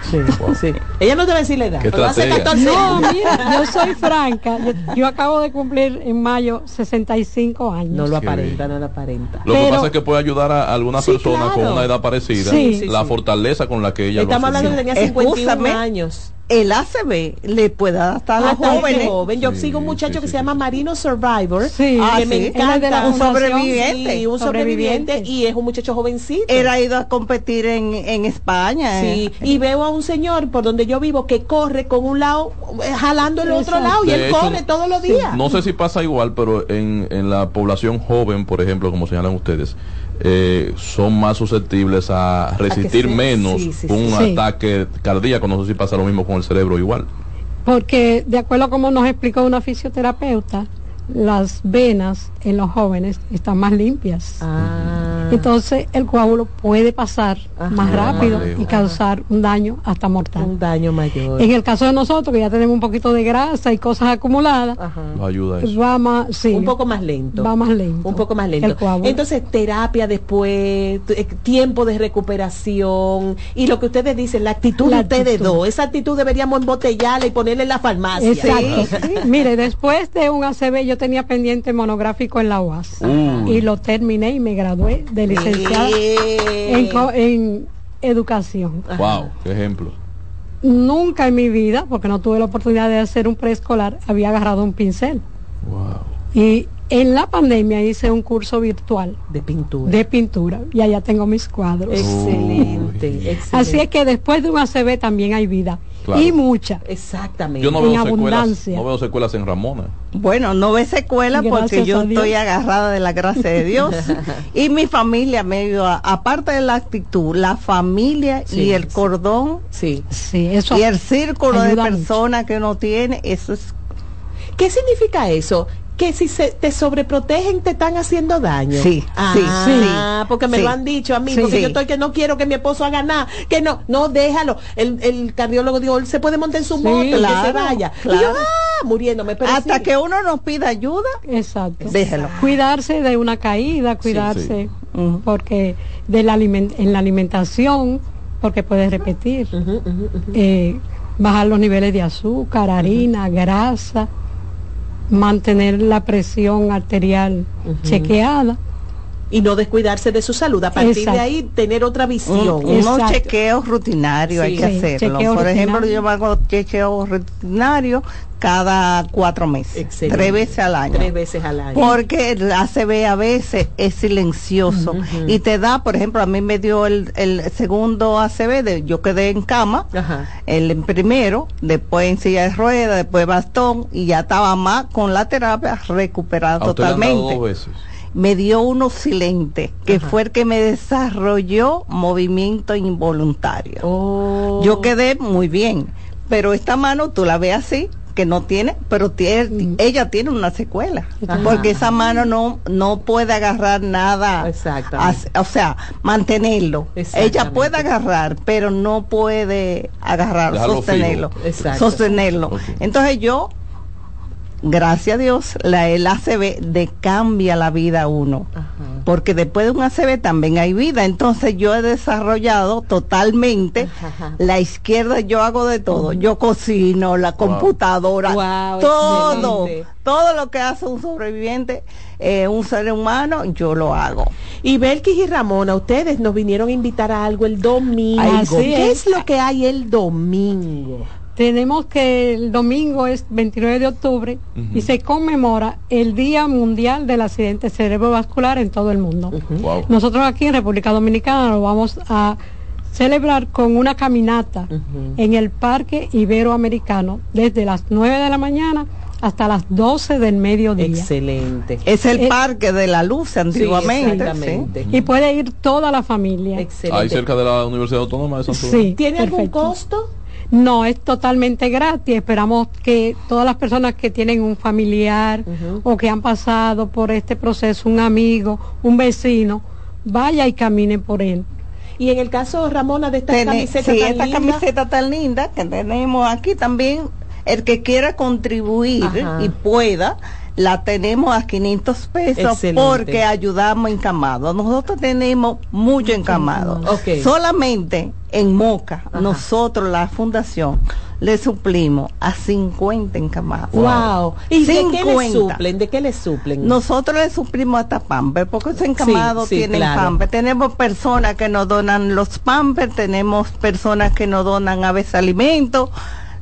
Sí, sí. Ella no te va a decir la edad, pero hace estratega. 14 No, mira, yo soy franca. Yo, yo acabo de cumplir en mayo 65 años. No lo aparenta, no lo aparenta. Lo que Pero- pasa es que puede ayudar a algunas Sí, personas con claro. una edad parecida, Sí. Sí, la sí. fortaleza con la que ella Estamos lo hablando asumió. que tenía 51 Escúchame. años. El ACB le puede adaptar a los este jóvenes. joven. Yo Sí, sigo un muchacho sí, que sí, se llama. Marino Survivor, Sí. Ah, que me encanta. Un sobreviviente. Sí, un sobreviviente. Sobreviviente. Y es un muchacho jovencito. Él ha ido a competir en, en España. Sí, eh. y veo a un señor por donde yo vivo que corre con un lado, eh, jalando el otro lado, y él hecho, corre todos los días. No sé si pasa igual, pero en, en la población joven, por ejemplo, como señalan ustedes, eh, son más susceptibles a resistir se- menos sí, sí, un sí. ataque cardíaco. No sé si pasa lo mismo con el cerebro igual. Porque de acuerdo a como nos explicó una fisioterapeuta, las venas en los jóvenes están más limpias. Ah. Entonces el coágulo puede pasar Ajá. más rápido y causar un daño hasta mortal. un daño mayor. En el caso de nosotros, que ya tenemos un poquito de grasa y cosas acumuladas, Ajá. Lo ayuda eso. va más, sí, un poco más lento. va más lento. Un poco más lento. El coágulo. Entonces, terapia después, eh, tiempo de recuperación y lo que ustedes dicen, la actitud La de ustedes actitud. dos. Esa actitud deberíamos embotellarla y ponerla en la farmacia. Exacto. Mire, después de un ACB yo tenía pendiente monográfico en la UAS Uy. y lo terminé y me gradué de licenciada en, en educación. Wow, qué ejemplo. Nunca en mi vida, porque no tuve la oportunidad de hacer un preescolar, había agarrado un pincel. Wow. Y en la pandemia hice un curso virtual De pintura. de pintura y allá tengo mis cuadros. excelente, excelente. Así es que después de un ACB también hay vida. Claro. Y mucha. Exactamente. Yo no En veo secuelas, abundancia. no veo secuelas en Ramona. Bueno, no ve secuela porque yo estoy agarrada de la gracia de Dios. y mi familia me ayuda, aparte de la actitud, la familia Sí, y el sí. cordón Sí. Sí, eso y el círculo de personas que uno tiene, eso es ¿Qué significa eso? Que si se te sobreprotegen te están haciendo daño. Sí, ah, sí, porque me sí. lo han dicho a mí, Sí. porque Sí. yo estoy que no quiero que mi esposo haga nada, que no, no déjalo. El, el cardiólogo dijo, él se puede montar en su Sí, moto y que se claro, vaya. Y yo, claro. ah, muriéndome. Pero hasta sí. que uno nos pida ayuda, Exacto. déjelo. Cuidarse de una caída, cuidarse porque de la aliment- en la alimentación, porque puedes repetir, eh, bajar los niveles de azúcar, harina, grasa, mantener la presión arterial chequeada. Y no descuidarse de su salud. A partir Exacto. de ahí, tener otra Un- visión. unos Exacto. chequeos rutinarios hay que Sí, hacerlo. Por ejemplo, yo hago chequeos rutinarios cada cuatro meses, Excelente. tres veces al año. Tres veces al año. Porque el ACV a veces es silencioso y te da, por ejemplo, a mí me dio el, el segundo ACV, de, yo quedé en cama, Ajá. el primero, después en silla de ruedas, después bastón y ya estaba más con la terapia recuperada totalmente. dos veces. Me dio uno silente, que Ajá. fue el que me desarrolló movimiento involuntario. Oh. Yo quedé muy bien, pero esta mano tú la ves así que no tiene, pero tiene, ella tiene una secuela, Ajá. porque esa mano no no puede agarrar nada, o sea, mantenerlo. Exactamente. Ella puede agarrar, pero no puede agarrar, Dejarlo sostenerlo, sostenerlo. Entonces yo gracias a Dios, la, el ACB de cambia la vida a uno. Ajá. Porque después de un ACB también hay vida. Entonces yo he desarrollado totalmente Ajá. la izquierda, yo hago de todo. Yo cocino, la computadora, Wow, todo. excelente. Todo lo que hace un sobreviviente, eh, un ser humano, yo lo hago. Y Belkis y Ramona, ustedes nos vinieron a invitar a algo el domingo. ¿Qué es. es lo que hay el domingo? Tenemos que el domingo es 29 de octubre y se conmemora el Día Mundial del Accidente Cerebrovascular en todo el mundo. Wow. Nosotros aquí en República Dominicana lo vamos a celebrar con una caminata en el Parque Iberoamericano desde las 9 de la mañana hasta las 12 del mediodía. Excelente. Es el Eh, parque de la luz antiguamente. exactamente. sí. Y puede ir toda la familia. Ahí cerca de la Universidad Autónoma de Santo Sí. ¿Tiene algún costo? No, es totalmente gratis. Esperamos que todas las personas que tienen un familiar o que han pasado por este proceso, un amigo, un vecino, vaya y camine por él. Y en el caso, Ramona, de estas Tene- camisetas sí, tan esta camiseta tan linda que tenemos aquí también, el que quiera contribuir Ajá. y pueda, la tenemos a 500 pesos Excelente. porque ayudamos encamados. Nosotros tenemos mucho encamado. Solamente en Moca, nosotros, la fundación, le suplimos a 50 encamados. Wow. ¿Y de qué le 50. suplen? ¿De qué le suplen? Nosotros le suplimos hasta pamper, porque ese encamado Sí, sí, tienen claro. pamper. Tenemos personas que nos donan los pamper, tenemos personas que nos donan a veces alimentos,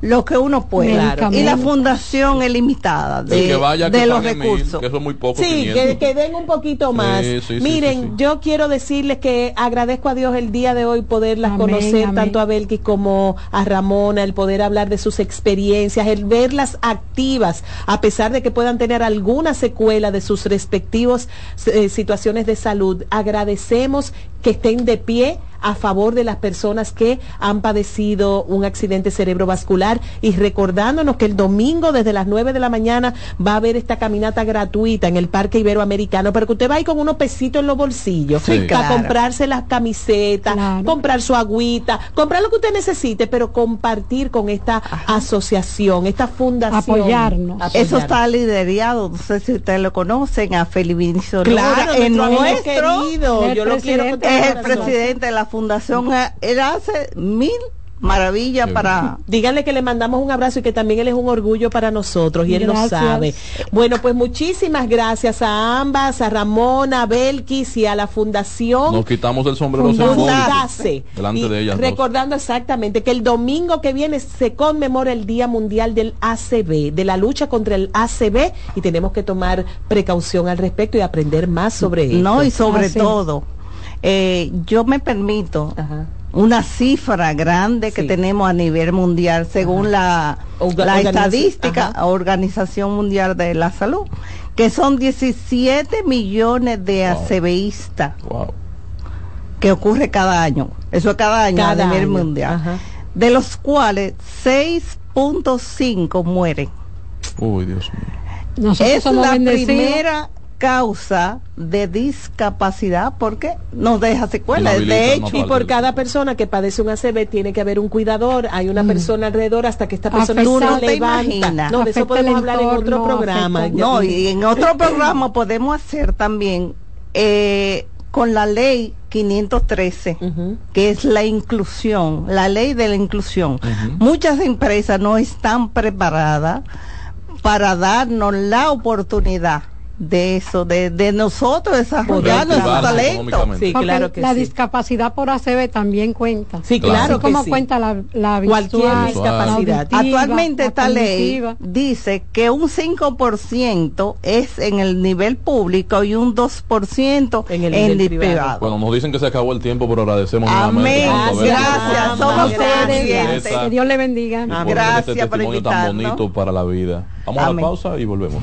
lo que uno pueda. Medicamentos. Y la fundación es limitada de, que vaya de que los mil, recursos. que eso es muy poco. Sí, 500. que, que den un poquito más. Sí, sí, sí, Miren, sí, sí. yo quiero decirles que agradezco a Dios el día de hoy poderlas Amén, conocer, amén. tanto a Belkis como a Ramona, el poder hablar de sus experiencias, el verlas activas, a pesar de que puedan tener alguna secuela de sus respectivos eh, situaciones de salud. Agradecemos que estén de pie a favor de las personas que han padecido un accidente cerebrovascular y recordándonos que el domingo desde las 9 de la mañana va a haber esta caminata gratuita en el Parque Iberoamericano, pero que usted va ahí con unos pesitos en los bolsillos Sí. para Claro. comprarse las camisetas, Claro. comprar su agüita, comprar lo que usted necesite, pero compartir con esta asociación, esta fundación. Apoyarnos. Eso está liderado, no sé si ustedes lo conocen, a Felivinicio Claro, en nuestro querido, yo lo quiero es el corazón. presidente de la fundación, eh, él hace mil maravillas Sí. para Díganle que le mandamos un abrazo y que también él es un orgullo para nosotros y él lo sabe. Bueno, pues muchísimas gracias a ambas, a Ramona, a Belkis y a la fundación. Nos quitamos el sombrero Fundarse. delante Y de ellas. dos. Recordando exactamente que el domingo que viene se conmemora el Día Mundial del ACB, de la lucha contra el ACB y tenemos que tomar precaución al respecto y aprender más sobre esto. No, y sobre todo, eh, yo me permito Ajá. una cifra grande que Sí. tenemos a nivel mundial, según la, la estadística, ajá. Organización Mundial de la Salud, que son 17 millones de Wow. Que ocurre cada año. Eso es cada año Cada a nivel año. mundial. Ajá. De los cuales 6.5 mueren. Uy, Dios mío. Nosotros es somos la bendecidos. primera causa de discapacidad porque nos deja secuelas. De hecho, Y por cada persona que padece un ACV tiene que haber un cuidador, hay una persona alrededor hasta que esta persona Tú se no te imaginas. No, de eso Afecta podemos hablar en otro programa. afecta- no, y en otro programa podemos hacer también eh, con la ley 513, Ujú. que es la inclusión, la ley de la inclusión. Muchas empresas no están preparadas para darnos la oportunidad de eso, de, de nosotros desarrollar nuestro talento. Sí, claro que la sí. discapacidad por ACV también cuenta. Sí, Claro. claro Así que como sí. cuenta la, la Cualquier visual, discapacidad. auditiva, Actualmente esta ley dice que un 5% es en el nivel público y un 2% En el en nivel el privado. privado. Bueno, nos dicen que se acabó el tiempo, pero agradecemos Amén. Gracias. Somos Que Dios le bendiga. Gracias este por testimonio tan invitarnos. bonito para la vida. Vamos a la pausa y volvemos.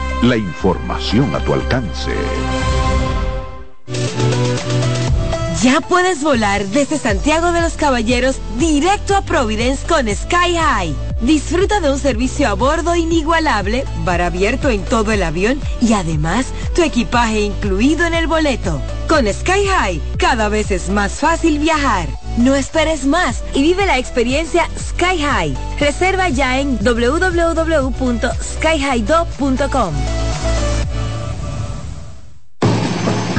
La información a tu alcance. Ya puedes volar desde Santiago de los Caballeros directo a Providence con Sky High. Disfruta de un servicio a bordo inigualable, bar abierto en todo el avión y además tu equipaje incluido en el boleto. Con Sky High cada vez es más fácil viajar. No esperes más y vive la experiencia Sky High. Reserva ya en www.skyhighdo.com.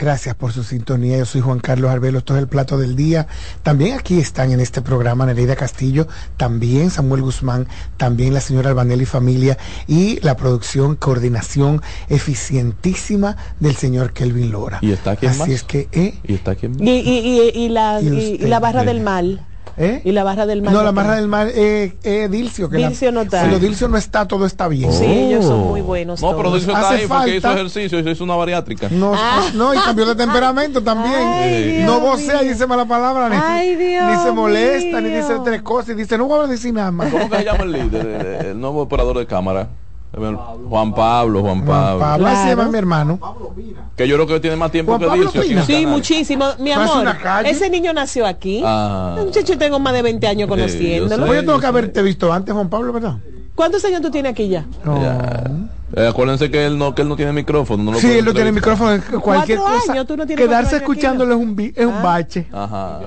Gracias por su sintonía. Yo soy Juan Carlos Arbelo. Esto es el plato del día. También aquí están en este programa Nereida Castillo, también Samuel Guzmán, también la señora Albanelli Familia y la producción, coordinación eficientísima del señor Kelvin Lora. ¿Y está aquí Así más? es que, ¿eh? ¿Y está aquí Y, y, y, y la, Y y- usted, y la barra del mal. ¿Eh? Y la barra del mal. No, la marra del mar, eh, eh, Dilcio. Que Dilcio la, no está. Cuando Dilcio no está, todo está bien. Sí, ellos son muy buenos. No, pero todos. Dilcio está Hace ahí porque hizo falta- ejercicio y se hizo una bariátrica. No, no, y cambió de temperamento también. Ay, no Dios vocea y dice mala palabra, ni, Ay, Dios ni se molesta, ni dice tres cosas, y dice, no voy a decir nada más. ¿Cómo que se llama el líder? El, el nuevo operador de cámara. Juan Pablo, Juan Pablo. Pablo, así Claro. llama mi hermano. Que yo creo que tiene más tiempo Juan que Pablo Dilcio Pina. Sí, muchísimo. Mi amor, ese niño nació aquí. Ah. Muchacho tengo más de 20 años yo conociéndolo. sé. Pues yo tengo que haberte visto antes, Juan Pablo, ¿verdad? ¿Cuántos años tú tienes aquí ya? Ya. Eh, acuérdense que él no que él no tiene micrófono. No lo Sí, él no tiene micrófono, cualquier cosa. años, tú no tienes Quedarse escuchándolo es un, bi- es un Ah. bache. Ajá.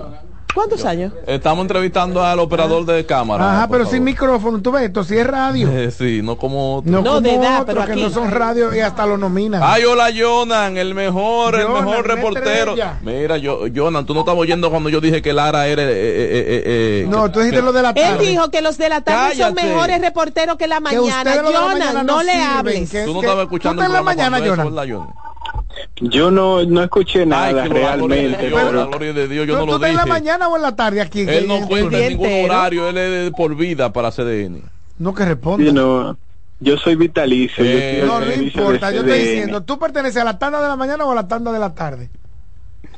¿Cuántos años? Estamos entrevistando al operador de cámara. Ajá, pero sin micrófono, tú ves, esto sí es radio. Eh, sí, no como otro. No, No, como de edad, pero que no son radio y hasta lo nominan. Ay, hola Jonan, el mejor, el mejor reportero. Mira, yo, Jonan, tú no estabas oyendo cuando yo dije que Lara era. eh, eh, eh, eh, no, tú dijiste que- lo de la Él tarde. dijo que los de la tarde son mejores reporteros que la mañana. la Jonan, mañana no, le hables. que- Tú no estabas escuchando tú en la mañana, Jonan. Yo no, no escuché nada Ay, que la gloria de realmente, Dios, la pero gloria de Dios, yo ¿Tú, no tú lo estás en la mañana o en la tarde aquí? Él no cuenta día en ningún horario, él es de por vida para CDN. No que responda. sí, no, yo soy vitalicio. yo Eh, No, no importa, yo estoy diciendo, ¿tú perteneces a la tanda de la mañana o a la tanda de la tarde?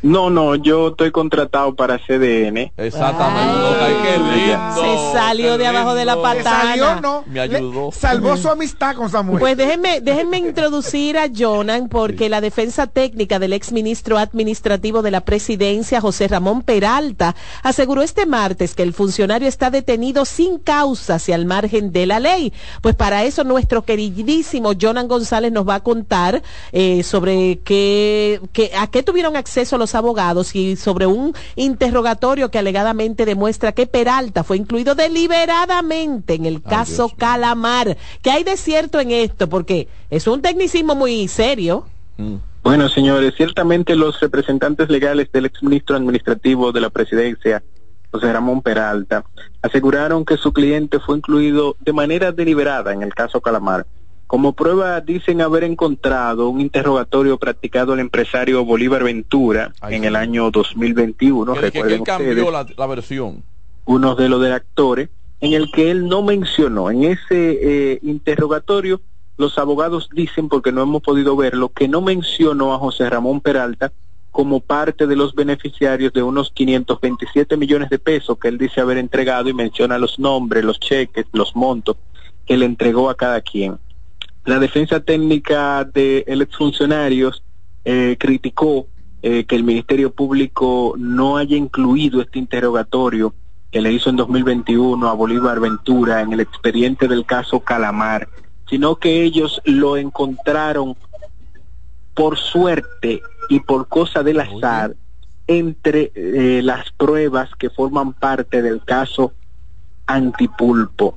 No, no, yo estoy contratado para CDN. Exactamente. no, ay, qué lindo. Se salió qué de abajo de la. Que salió, no. Me ayudó. Le- salvó su amistad con Samuel. Pues déjenme, déjenme introducir a Jonan porque la defensa técnica del exministro administrativo de la presidencia, José Ramón Peralta, aseguró este martes que el funcionario está detenido sin causas y al margen de la ley. Pues para eso nuestro queridísimo Jonan González nos va a contar eh, sobre qué, qué- a qué tuvieron acceso los abogados y sobre un interrogatorio que alegadamente demuestra que Peralta fue incluido deliberadamente en el caso. Calamar. ¿Qué hay de cierto en esto? Porque es un tecnicismo muy serio. Mm. Bueno, señores, ciertamente los representantes legales del exministro administrativo de la presidencia, José Ramón Peralta, aseguraron que su cliente fue incluido de manera deliberada en el caso Calamar. Como prueba dicen haber encontrado un interrogatorio practicado al empresario Bolívar Ventura Ay, en sí. el año 2021, Que, recuerden él cambió ustedes, la, la versión. uno de los de actores, en el que él no mencionó. En ese eh, interrogatorio, los abogados dicen, porque no hemos podido verlo, que no mencionó a José Ramón Peralta como parte de los beneficiarios de unos 527 millones de pesos que él dice haber entregado y menciona los nombres, los cheques, los montos que le entregó a cada quien. La defensa técnica de el exfuncionarios eh, criticó eh, que el Ministerio Público no haya incluido este interrogatorio que le hizo en 2021 a Bolívar Ventura en el expediente del caso Calamar, sino que ellos lo encontraron por suerte y por cosa del azar entre eh, las pruebas que forman parte del caso Antipulpo.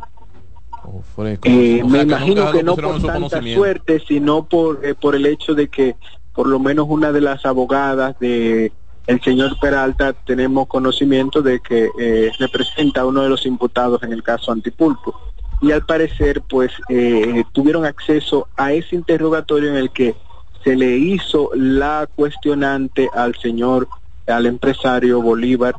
Eh, me imagino que no por tanta suerte, sino por, eh, por el hecho de que por lo menos una de las abogadas de el señor Peralta tenemos conocimiento de que eh, representa a uno de los imputados en el caso Antipulpo. Y al parecer, pues, eh, tuvieron acceso a ese interrogatorio en el que se le hizo la cuestionante al señor, al empresario Bolívar,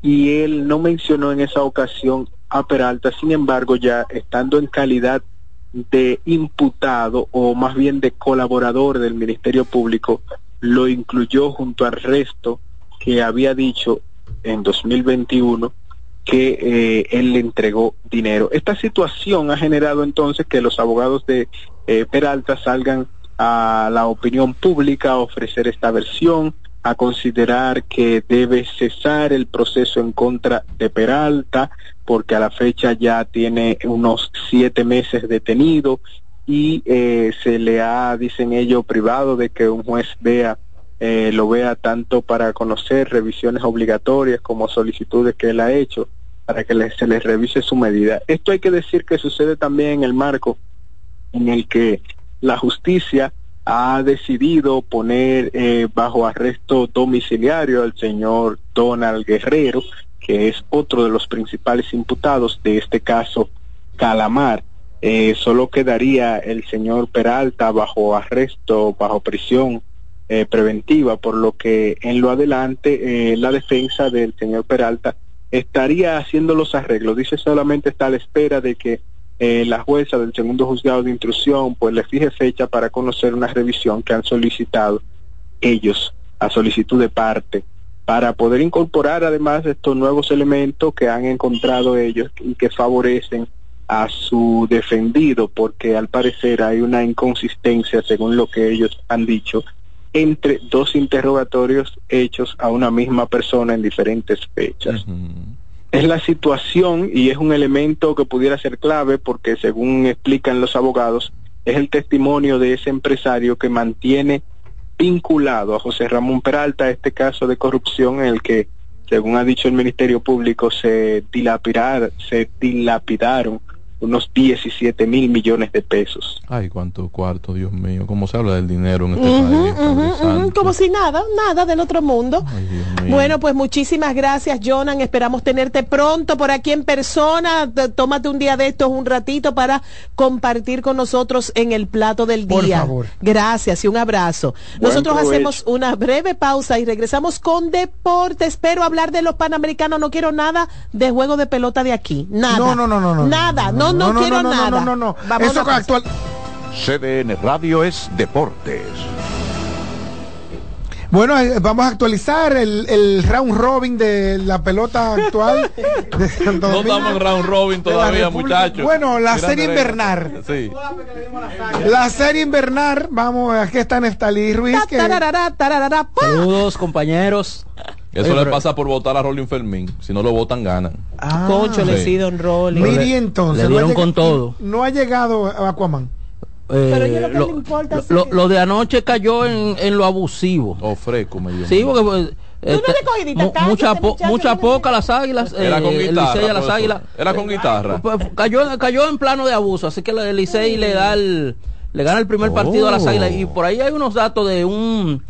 y él no mencionó en esa ocasión a Peralta, sin embargo, ya estando en calidad de imputado o más bien de colaborador del Ministerio Público, lo incluyó junto al resto que había dicho en 2021 que eh, él le entregó dinero. Esta situación ha generado entonces que los abogados de eh, Peralta salgan a la opinión pública a ofrecer esta versión, a considerar que debe cesar el proceso en contra de Peralta, porque a la fecha ya tiene unos siete meses detenido y eh, se le ha, dicen ellos, privado de que un juez vea, eh, lo vea tanto para conocer revisiones obligatorias como solicitudes que él ha hecho para que se le revise su medida. Esto hay que decir que sucede también en el marco en el que la justicia ha decidido poner eh, bajo arresto domiciliario al señor Donald Guerrero, que es otro de los principales imputados de este caso Calamar. Eh, solo quedaría el señor Peralta bajo arresto, bajo prisión eh, preventiva, por lo que en lo adelante la defensa del señor Peralta estaría haciendo los arreglos. Dice solamente está a la espera de que eh, la jueza del segundo juzgado de intrusión pues le fije fecha para conocer una revisión que han solicitado ellos a solicitud de parte para poder incorporar además estos nuevos elementos que han encontrado ellos y que favorecen a su defendido porque al parecer hay una inconsistencia según lo que ellos han dicho entre dos interrogatorios hechos a una misma persona en diferentes fechas. Es la situación y es un elemento que pudiera ser clave porque según explican los abogados, es el testimonio de ese empresario que mantiene vinculado a José Ramón Peralta a este caso de corrupción en el que, según ha dicho el Ministerio Público, se, dilapidar, se dilapidaron unos 17 mil millones de pesos. Ay, cuánto cuarto, Dios mío. ¿Cómo se habla del dinero en este país? como si nada, nada del otro mundo. bueno, pues muchísimas gracias, Jonan. Esperamos tenerte pronto por aquí en persona. Tómate un día de estos, un ratito, para compartir con nosotros en el plato del día. Por favor. Gracias y un abrazo. nosotros hacemos una breve pausa y regresamos con deporte. Espero hablar de los panamericanos. No quiero nada de juego de pelota de aquí. Nada. No, no, no, no. no nada. no no, no, quiero nada. No, no, no, no. Eso actual. CDN Radio es Deportes. Bueno, eh, vamos a actualizar el, el, round robin de la pelota actual. De no estamos en round robin todavía, muchachos. Bueno, la serie invernal. Sí. La serie invernal, vamos, aquí está Neftalí Ruiz. Saludos, compañeros. Eso le pasa por votar a Rolling Fermín. Si no lo votan, ganan. Ah, Concho, le sí. don Rolling. Miri, entonces. Le dieron con todo. No ha llegado a Aquaman. Eh, Pero yo lo que lo, le importa lo, lo, de anoche cayó en, en lo abusivo. O fresco, me dio. Sí, porque. Pues, este, no mucha, po, mucha poca las águilas. Era eh, con guitarra. las águilas. Era con guitarra. Pues, cayó, cayó en plano de abuso. Así que el Licey le da el. Le gana el primer partido a las águilas. Y por ahí hay unos datos de un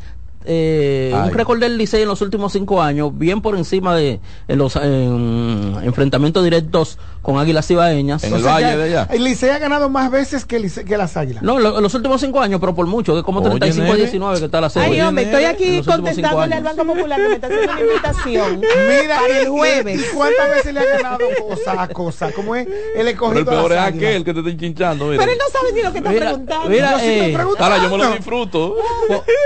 eh, un récord del Licey en los últimos cinco años, bien por encima de los enfrentamientos directos con Águilas Ibaeñas. En el Valle de allá. El Licey ha ganado más veces que, que las Águilas. No, en los últimos cinco años, pero por mucho, que como 35 a 19 que está la serie. Ay, hombre, estoy aquí contestándole al Banco Popular que me está haciendo una invitación. Mira, el jueves. ¿Y cuántas veces le ha ganado cosa a cosa? ¿Cómo es? El escogido. Pero el peor es aquel que te está chinchando. Pero él no sabe ni lo que está preguntando. Mira, yo, eh, yo me lo disfruto.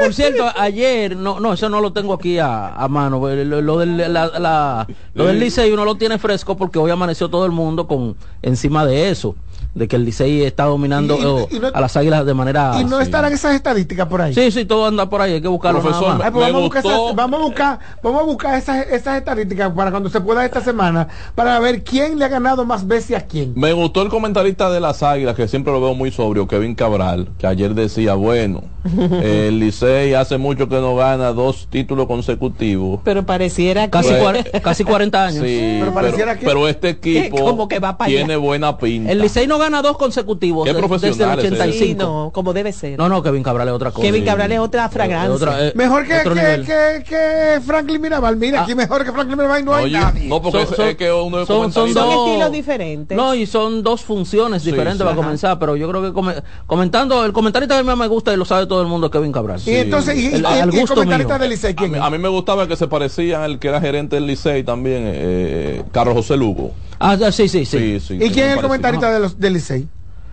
por cierto, ayer no, no, eso no lo tengo aquí a, a mano. Lo, del, la, la, lo del eh. liceo uno lo tiene fresco porque hoy amaneció todo el mundo con encima de eso de que el Licey está dominando eh, a las águilas de manera. Y no estarán esas estadísticas por ahí. Sí, sí, todo anda por ahí, hay que buscarlo. Profesor, Ay, pues vamos, gustó... vamos, a buscar vamos a buscar, esas, esas estadísticas para cuando se pueda esta semana, para ver quién le ha ganado más veces a quién. Me gustó el comentarista de las águilas, que siempre lo veo muy sobrio, Kevin Cabral, que ayer decía, bueno, el Licey hace mucho que no gana dos títulos consecutivos. Pero pareciera que... casi, pues, casi 40 años. Pero, pareciera que... pero este equipo va para tiene buena pinta. El Licey no gana gana dos consecutivos desde el 85. Sí, no, como debe ser. No, no, Kevin Cabral es otra cosa. Kevin Cabral es otra fragancia. Eh, mejor que, que, que, que, Franklin Mirabal. Mira, aquí ah. mejor que Franklin Mirabal no hay nadie. No, porque son, que uno es son, son, dos estilos diferentes. No, y son dos funciones diferentes sí, sí, para comenzar, pero yo creo que comentando, el comentarista que más me gusta y lo sabe todo el mundo es Kevin Cabral. Y entonces, y, el, comentarista del Licey, ¿quién a, mí, a mí me gustaba que se parecía al que era gerente del Licey también, eh, Carlos José Lugo. Ah, sí, sí, sí. ¿Y quién es el comentarista de los, del Licey?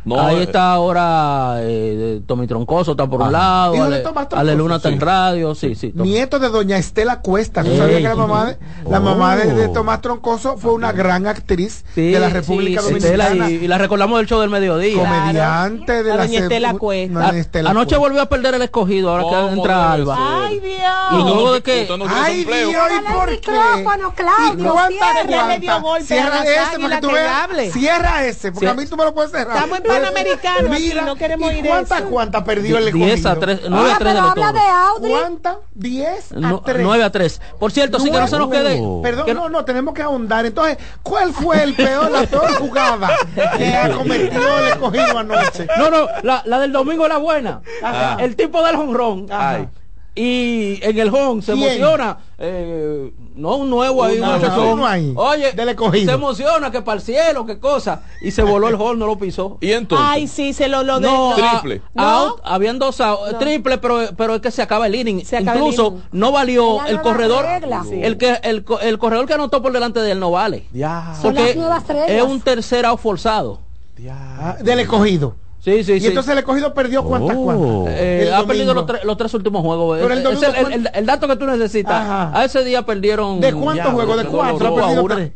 Ahí está ahora eh, Troncoso, está por un lado. Ale, Ale, Luna está en radio, sí, sí. Nieto de doña Estela Cuesta. ¿Tú sabías que la mamá de, Tomás Troncoso fue una gran actriz de la República sí, Dominicana? Y, la recordamos del show del mediodía. Comediante de la, doña Estela Cuesta. Anoche volvió a perder el escogido, ahora que entra Alba. Ay, Dios. Y luego de que... Ay, Dios, ¿y por qué? Claudio. Cierra, ese, porque tú. Cierra ese, porque a mí tú me lo puedes cerrar. Panamericano Mira, no queremos ir ¿Cuántas cuánta, cuánta perdió el 10 a a de ¿Cuánta? 10 a 3. 9 a 3. Por cierto, 9, sí que no se nos quede. Perdón, no, no, tenemos que ahondar. Entonces, ¿cuál fue el peor, la peor jugada que ha cometido el escogido anoche? No, no, la, la del domingo la buena. Ah. El tipo del honrón. Ajá. Ay y en el home se emociona eh, no un nuevo ahí, no, no, no, ahí. oye se emociona que para el cielo que cosa y se voló el home no lo pisó. Y entonces ay sí se lo lo de... triple. Out, ah, habían dos triple pero pero es que se acaba el inning. Incluso no valió el corredor el que el, el, corredor que anotó por delante de él no vale. Ya. porque es un tercer out forzado. Ya. del escogido. Sí, sí, y entonces el escogido perdió cuántas, oh. Eh, ha perdido los, tre los, tres últimos juegos. Eh. Pero el, dato que tú necesitas. A ese día perdieron. ¿De cuántos juegos? ¿De cuatro? Perdido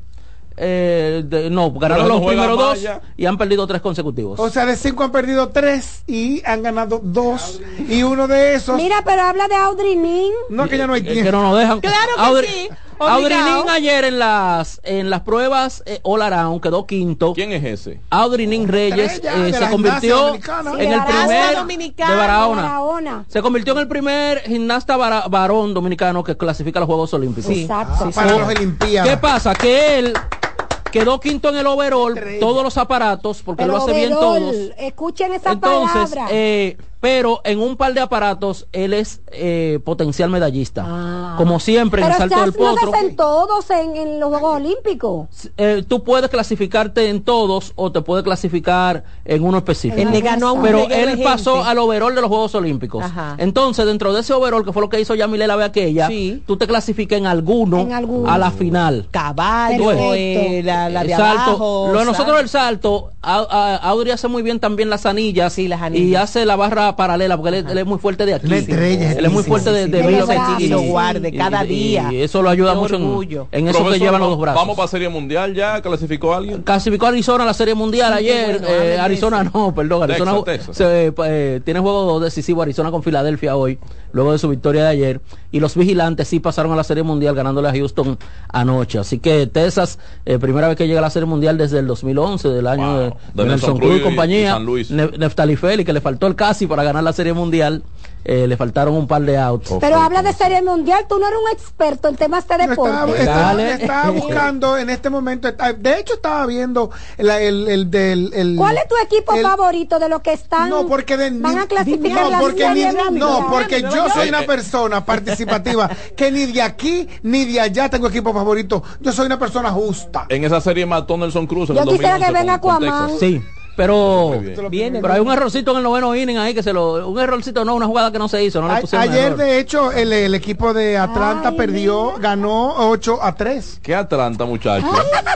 eh, de, no, ganaron los primeros dos y han perdido tres consecutivos. O sea, de cinco han perdido tres y han ganado dos. Y uno de esos. Mira, pero habla de Audrey Nin. No, que ya no hay tiempo. Que no nos dejan. Claro que sí. Audrey ayer en las en las pruebas eh, All Around quedó quinto. ¿Quién es ese? Audrey Reyes eh, se convirtió en el primer de Barahona. Se convirtió en el primer gimnasta varón dominicano que clasifica a los Juegos Olímpicos. Exacto. Para los Olimpiadas. ¿Qué pasa? Que él quedó quinto en el overall, todos los aparatos porque lo hace bien todos. Escuchen esa Entonces, palabra. Eh, pero en un par de aparatos él es eh, potencial medallista. Ah. Como siempre, en el salto del potro. No en todos en, los Juegos Olímpicos. Eh, tú puedes clasificarte en todos o te puedes clasificar en uno específico. Él le ganó un pero él pasó al overall de los Juegos Olímpicos. Ajá. Entonces, dentro de ese overall, que fue lo que hizo Yamile la vez aquella, sí. tú te clasificas en alguno, en alguno, a la final. Caballo, eh, la, la de salto. Abajo, lo de nosotros el salto, a, Audrey hace muy bien también las anillas, sí, las anillas. y hace la barra paralela, porque él, es muy fuerte de aquí. Estrella. Él es muy fuerte de, de, de. Y lo cada día. Y, eso lo ayuda mucho en, eso que llevan los dos brazos. Vamos para Serie Mundial ya, clasificó alguien. Clasificó Arizona a la Serie Mundial ayer. Eh, Arizona no, perdón, Arizona Texas, Texas. Eh, tiene juego decisivo Arizona con Filadelfia hoy, luego de su victoria de ayer. Y los vigilantes sí pasaron a la Serie Mundial ganándole a Houston anoche. Así que Texas, eh, primera vez que llega a la Serie Mundial desde el 2011, del año wow. de, Nelson Cruz y compañía. Y San Neftali Feli, que le faltó el casi para para ganar la Serie Mundial. Eh, le faltaron un par de autos. Pero, habla de Serie Mundial, tú no eres un experto en temas de deporte. Estaba, buscando en este momento, ah, de hecho estaba viendo el, del... ¿Cuál es tu equipo favorito de los que están? No, porque de, van a clasificar no, la porque No, porque yo soy una persona participativa que ni de aquí ni de allá tengo equipo favorito. Yo soy una persona justa. En esa serie mató Nelson Cruz. En yo quisiera que venga Aquaman. Sí. Pero, bien. pero hay un errorcito en el noveno inning ahí que se lo. Un errorcito, no, una jugada que no se hizo. No ayer, error. de hecho, el, el, equipo de Atlanta Ay, perdió, mira. ganó 8 a 3. ¿Qué Atlanta, muchachos?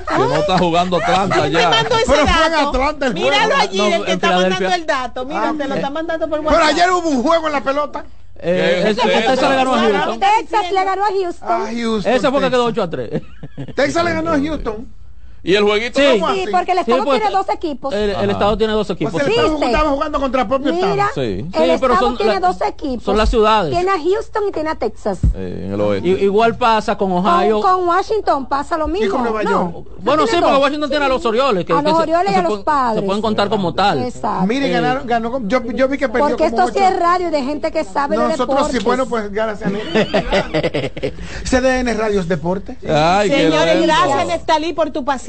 Que no está jugando Atlanta ya. Pero juega Atlanta el Míralo allí, no, el que está mandando el dato. Mira, ah, te lo está mandando por WhatsApp. Pero ayer hubo un juego en la pelota. Eh, es Texas le ganó a Houston. Texas le ganó a Houston. A Houston Esa fue que quedó 8 a 3. Texas le ganó a Houston. Y el jueguito Sí. ¿cómo Sí, así? porque el Sí, estado pues, tiene dos equipos. El, estado tiene dos equipos. Pues el estado estaba jugando contra el propio Mira, estado. Sí. el Sí, pero estado son tiene la- dos equipos. son las ciudades. Tiene a Houston y tiene a Texas. Eh, en el oeste. Igual pasa con Ohio. Con, con Washington pasa lo mismo. Y con Nueva No, York. no bueno, sí, porque. Washington tiene a los Orioles. Que, A los Orioles y a los padres. Se pueden contar como tal. Exacto. Mire, Eh, ganaron, ganó. Yo, yo vi que perdió Porque como esto sí es radio de gente que sabe de Nosotros deportes. sí, bueno, pues gracias a mí. CDN Radios Deporte. Señores, gracias Nestalí por tu paciencia,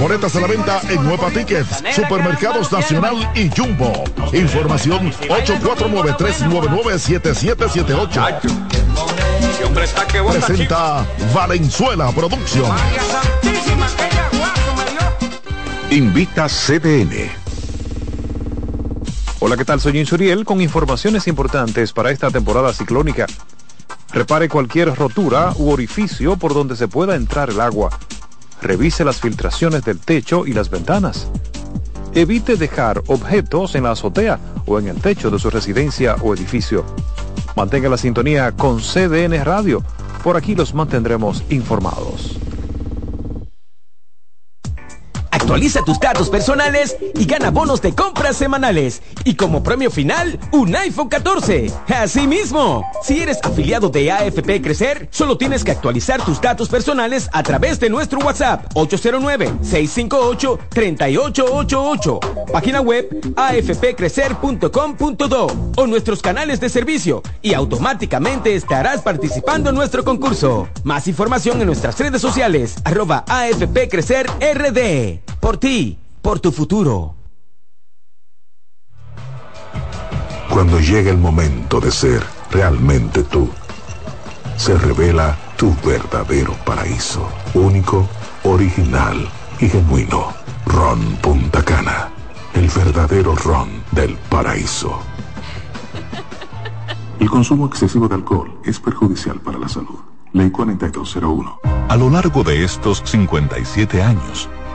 Boletas a la venta en Nueva Tickets, Supermercados Nacional y Jumbo. Información 849-399-7778. Presenta Valenzuela Producción. Invita CDN. Hola, ¿qué tal? Soy Insuriel con informaciones importantes para esta temporada ciclónica. Repare cualquier rotura u orificio por donde se pueda entrar el agua. Revise las filtraciones del techo y las ventanas. Evite dejar objetos en la azotea o en el techo de su residencia o edificio. Mantenga la sintonía con CDN Radio. Por aquí los mantendremos informados. Actualiza tus datos personales y gana bonos de compras semanales. Y como premio final, un iPhone 14. Asimismo, si eres afiliado de AFP Crecer, solo tienes que actualizar tus datos personales a través de nuestro WhatsApp 809-658-3888. Página web afpcrecer.com.do o nuestros canales de servicio y automáticamente estarás participando en nuestro concurso. Más información en nuestras redes sociales, arroba AFP Crecer RD. Por ti, por tu futuro. Cuando llega el momento de ser realmente tú, se revela tu verdadero paraíso, único, original y genuino. Ron Punta Cana, el verdadero ron del paraíso. El consumo excesivo de alcohol es perjudicial para la salud. Ley 4201. A lo largo de estos 57 años,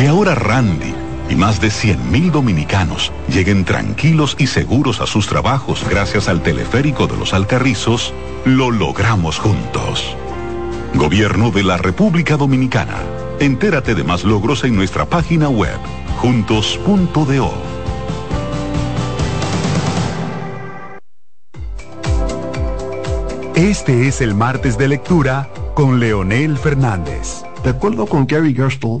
Que ahora Randy y más de 100.000 dominicanos lleguen tranquilos y seguros a sus trabajos gracias al teleférico de los Alcarrizos, lo logramos juntos. Gobierno de la República Dominicana. Entérate de más logros en nuestra página web, Juntos.do. Este es el martes de lectura con Leonel Fernández. De acuerdo con Gary Gerstle,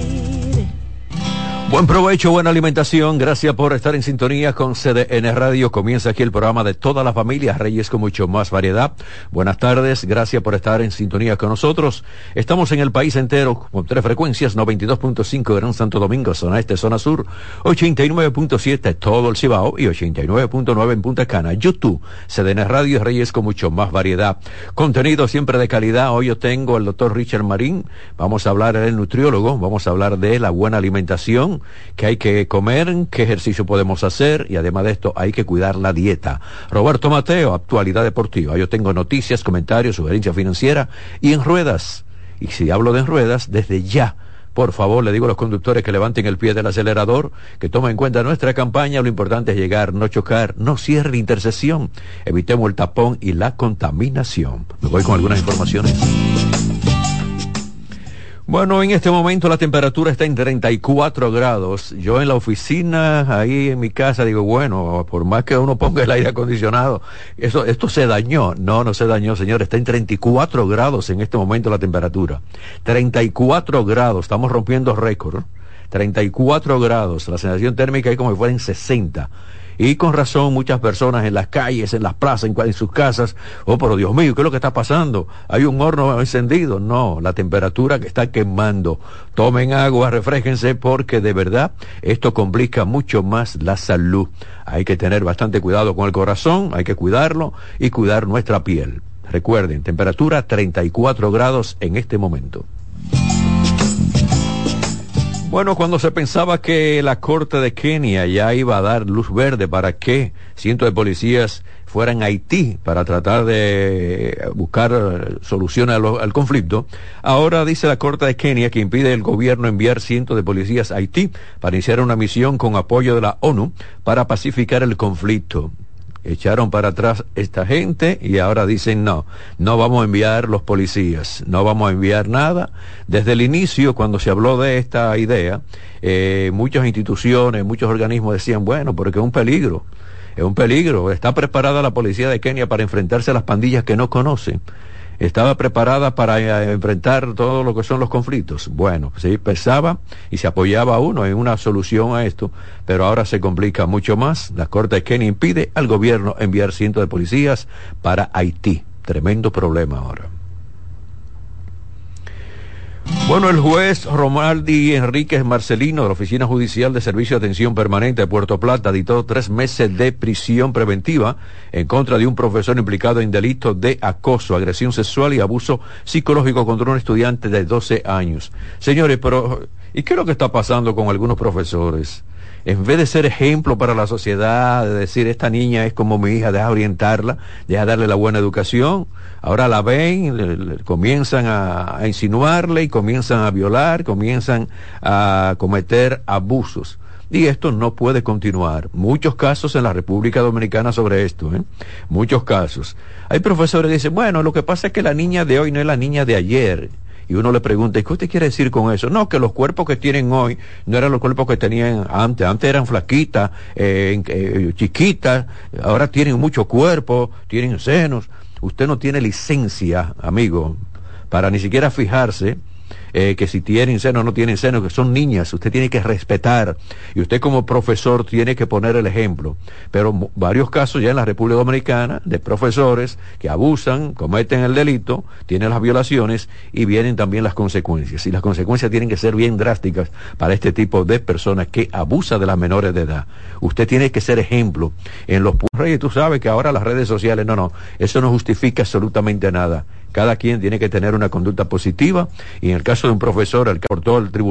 Buen provecho, buena alimentación. Gracias por estar en sintonía con CDN Radio. Comienza aquí el programa de toda la familia Reyes con mucho más variedad. Buenas tardes. Gracias por estar en sintonía con nosotros. Estamos en el país entero con tres frecuencias: 92.5 Gran Santo Domingo, zona este, zona sur, 89.7 todo el Cibao y 89.9 en Punta Cana. YouTube, CDN Radio Reyes con mucho más variedad. Contenido siempre de calidad. Hoy yo tengo al doctor Richard Marín. Vamos a hablar del nutriólogo. Vamos a hablar de la buena alimentación que hay que comer, qué ejercicio podemos hacer y además de esto hay que cuidar la dieta. Roberto Mateo, actualidad deportiva. Yo tengo noticias, comentarios, sugerencia financiera y en ruedas. Y si hablo de en ruedas, desde ya. Por favor, le digo a los conductores que levanten el pie del acelerador, que tomen en cuenta nuestra campaña. Lo importante es llegar, no chocar, no cierre intersección. Evitemos el tapón y la contaminación. Me voy con algunas informaciones. Bueno, en este momento la temperatura está en 34 grados. Yo en la oficina, ahí en mi casa, digo, bueno, por más que uno ponga el aire acondicionado, eso, esto se dañó. No, no se dañó, señor. Está en 34 grados en este momento la temperatura. 34 grados. Estamos rompiendo récord. 34 grados. La sensación térmica es como si fuera en 60. Y con razón muchas personas en las calles, en las plazas, en, en, sus casas, oh, pero Dios mío, ¿qué es lo que está pasando? Hay un horno encendido. No, la temperatura que está quemando. Tomen agua, refresquense, porque de verdad esto complica mucho más la salud. Hay que tener bastante cuidado con el corazón, hay que cuidarlo y cuidar nuestra piel. Recuerden, temperatura 34 grados en este momento. Bueno, cuando se pensaba que la Corte de Kenia ya iba a dar luz verde para que cientos de policías fueran a Haití para tratar de buscar soluciones al, al, conflicto, ahora dice la Corte de Kenia que impide el gobierno enviar cientos de policías a Haití para iniciar una misión con apoyo de la ONU para pacificar el conflicto echaron para atrás esta gente y ahora dicen no, no vamos a enviar los policías, no vamos a enviar nada. Desde el inicio, cuando se habló de esta idea, eh, muchas instituciones, muchos organismos decían, bueno, porque es un peligro, es un peligro. Está preparada la policía de Kenia para enfrentarse a las pandillas que no conocen estaba preparada para eh, enfrentar todo lo que son los conflictos. Bueno, se pensaba y se apoyaba uno en una solución a esto, pero ahora se complica mucho más. La Corte de Kenia impide al gobierno enviar cientos de policías para Haití. Tremendo problema ahora. Bueno, el juez Romaldi Enríquez Marcelino de la Oficina Judicial de Servicio de Atención Permanente de Puerto Plata dictó tres meses de prisión preventiva en contra de un profesor implicado en delitos de acoso, agresión sexual y abuso psicológico contra un estudiante de 12 años. Señores, pero ¿Y qué es lo que está pasando con algunos profesores? En vez de ser ejemplo para la sociedad, de decir, esta niña es como mi hija, deja orientarla, deja darle la buena educación, ahora la ven, comienzan a, a insinuarle y comienzan a violar, comienzan a cometer abusos. Y esto no puede continuar. Muchos casos en la República Dominicana sobre esto, ¿eh? Muchos casos. Hay profesores que dicen, bueno, lo que pasa es que la niña de hoy no es la niña de ayer. Y uno le pregunta, ¿y qué usted quiere decir con eso? No, que los cuerpos que tienen hoy no eran los cuerpos que tenían antes. Antes eran flaquitas, eh, eh, chiquitas, ahora tienen mucho cuerpo, tienen senos. Usted no tiene licencia, amigo, para ni siquiera fijarse eh, que si tienen seno o no tienen seno, que son niñas, usted tiene que respetar y usted como profesor tiene que poner el ejemplo. Pero varios casos ya en la República Dominicana de profesores que abusan, cometen el delito, tienen las violaciones y vienen también las consecuencias. Y las consecuencias tienen que ser bien drásticas para este tipo de personas que abusa de las menores de edad. Usted tiene que ser ejemplo. En los reyes tú sabes que ahora las redes sociales, no, no, eso no justifica absolutamente nada. Cada quien tiene que tener una conducta positiva y en el caso de un profesor, el que aportó al tribunal,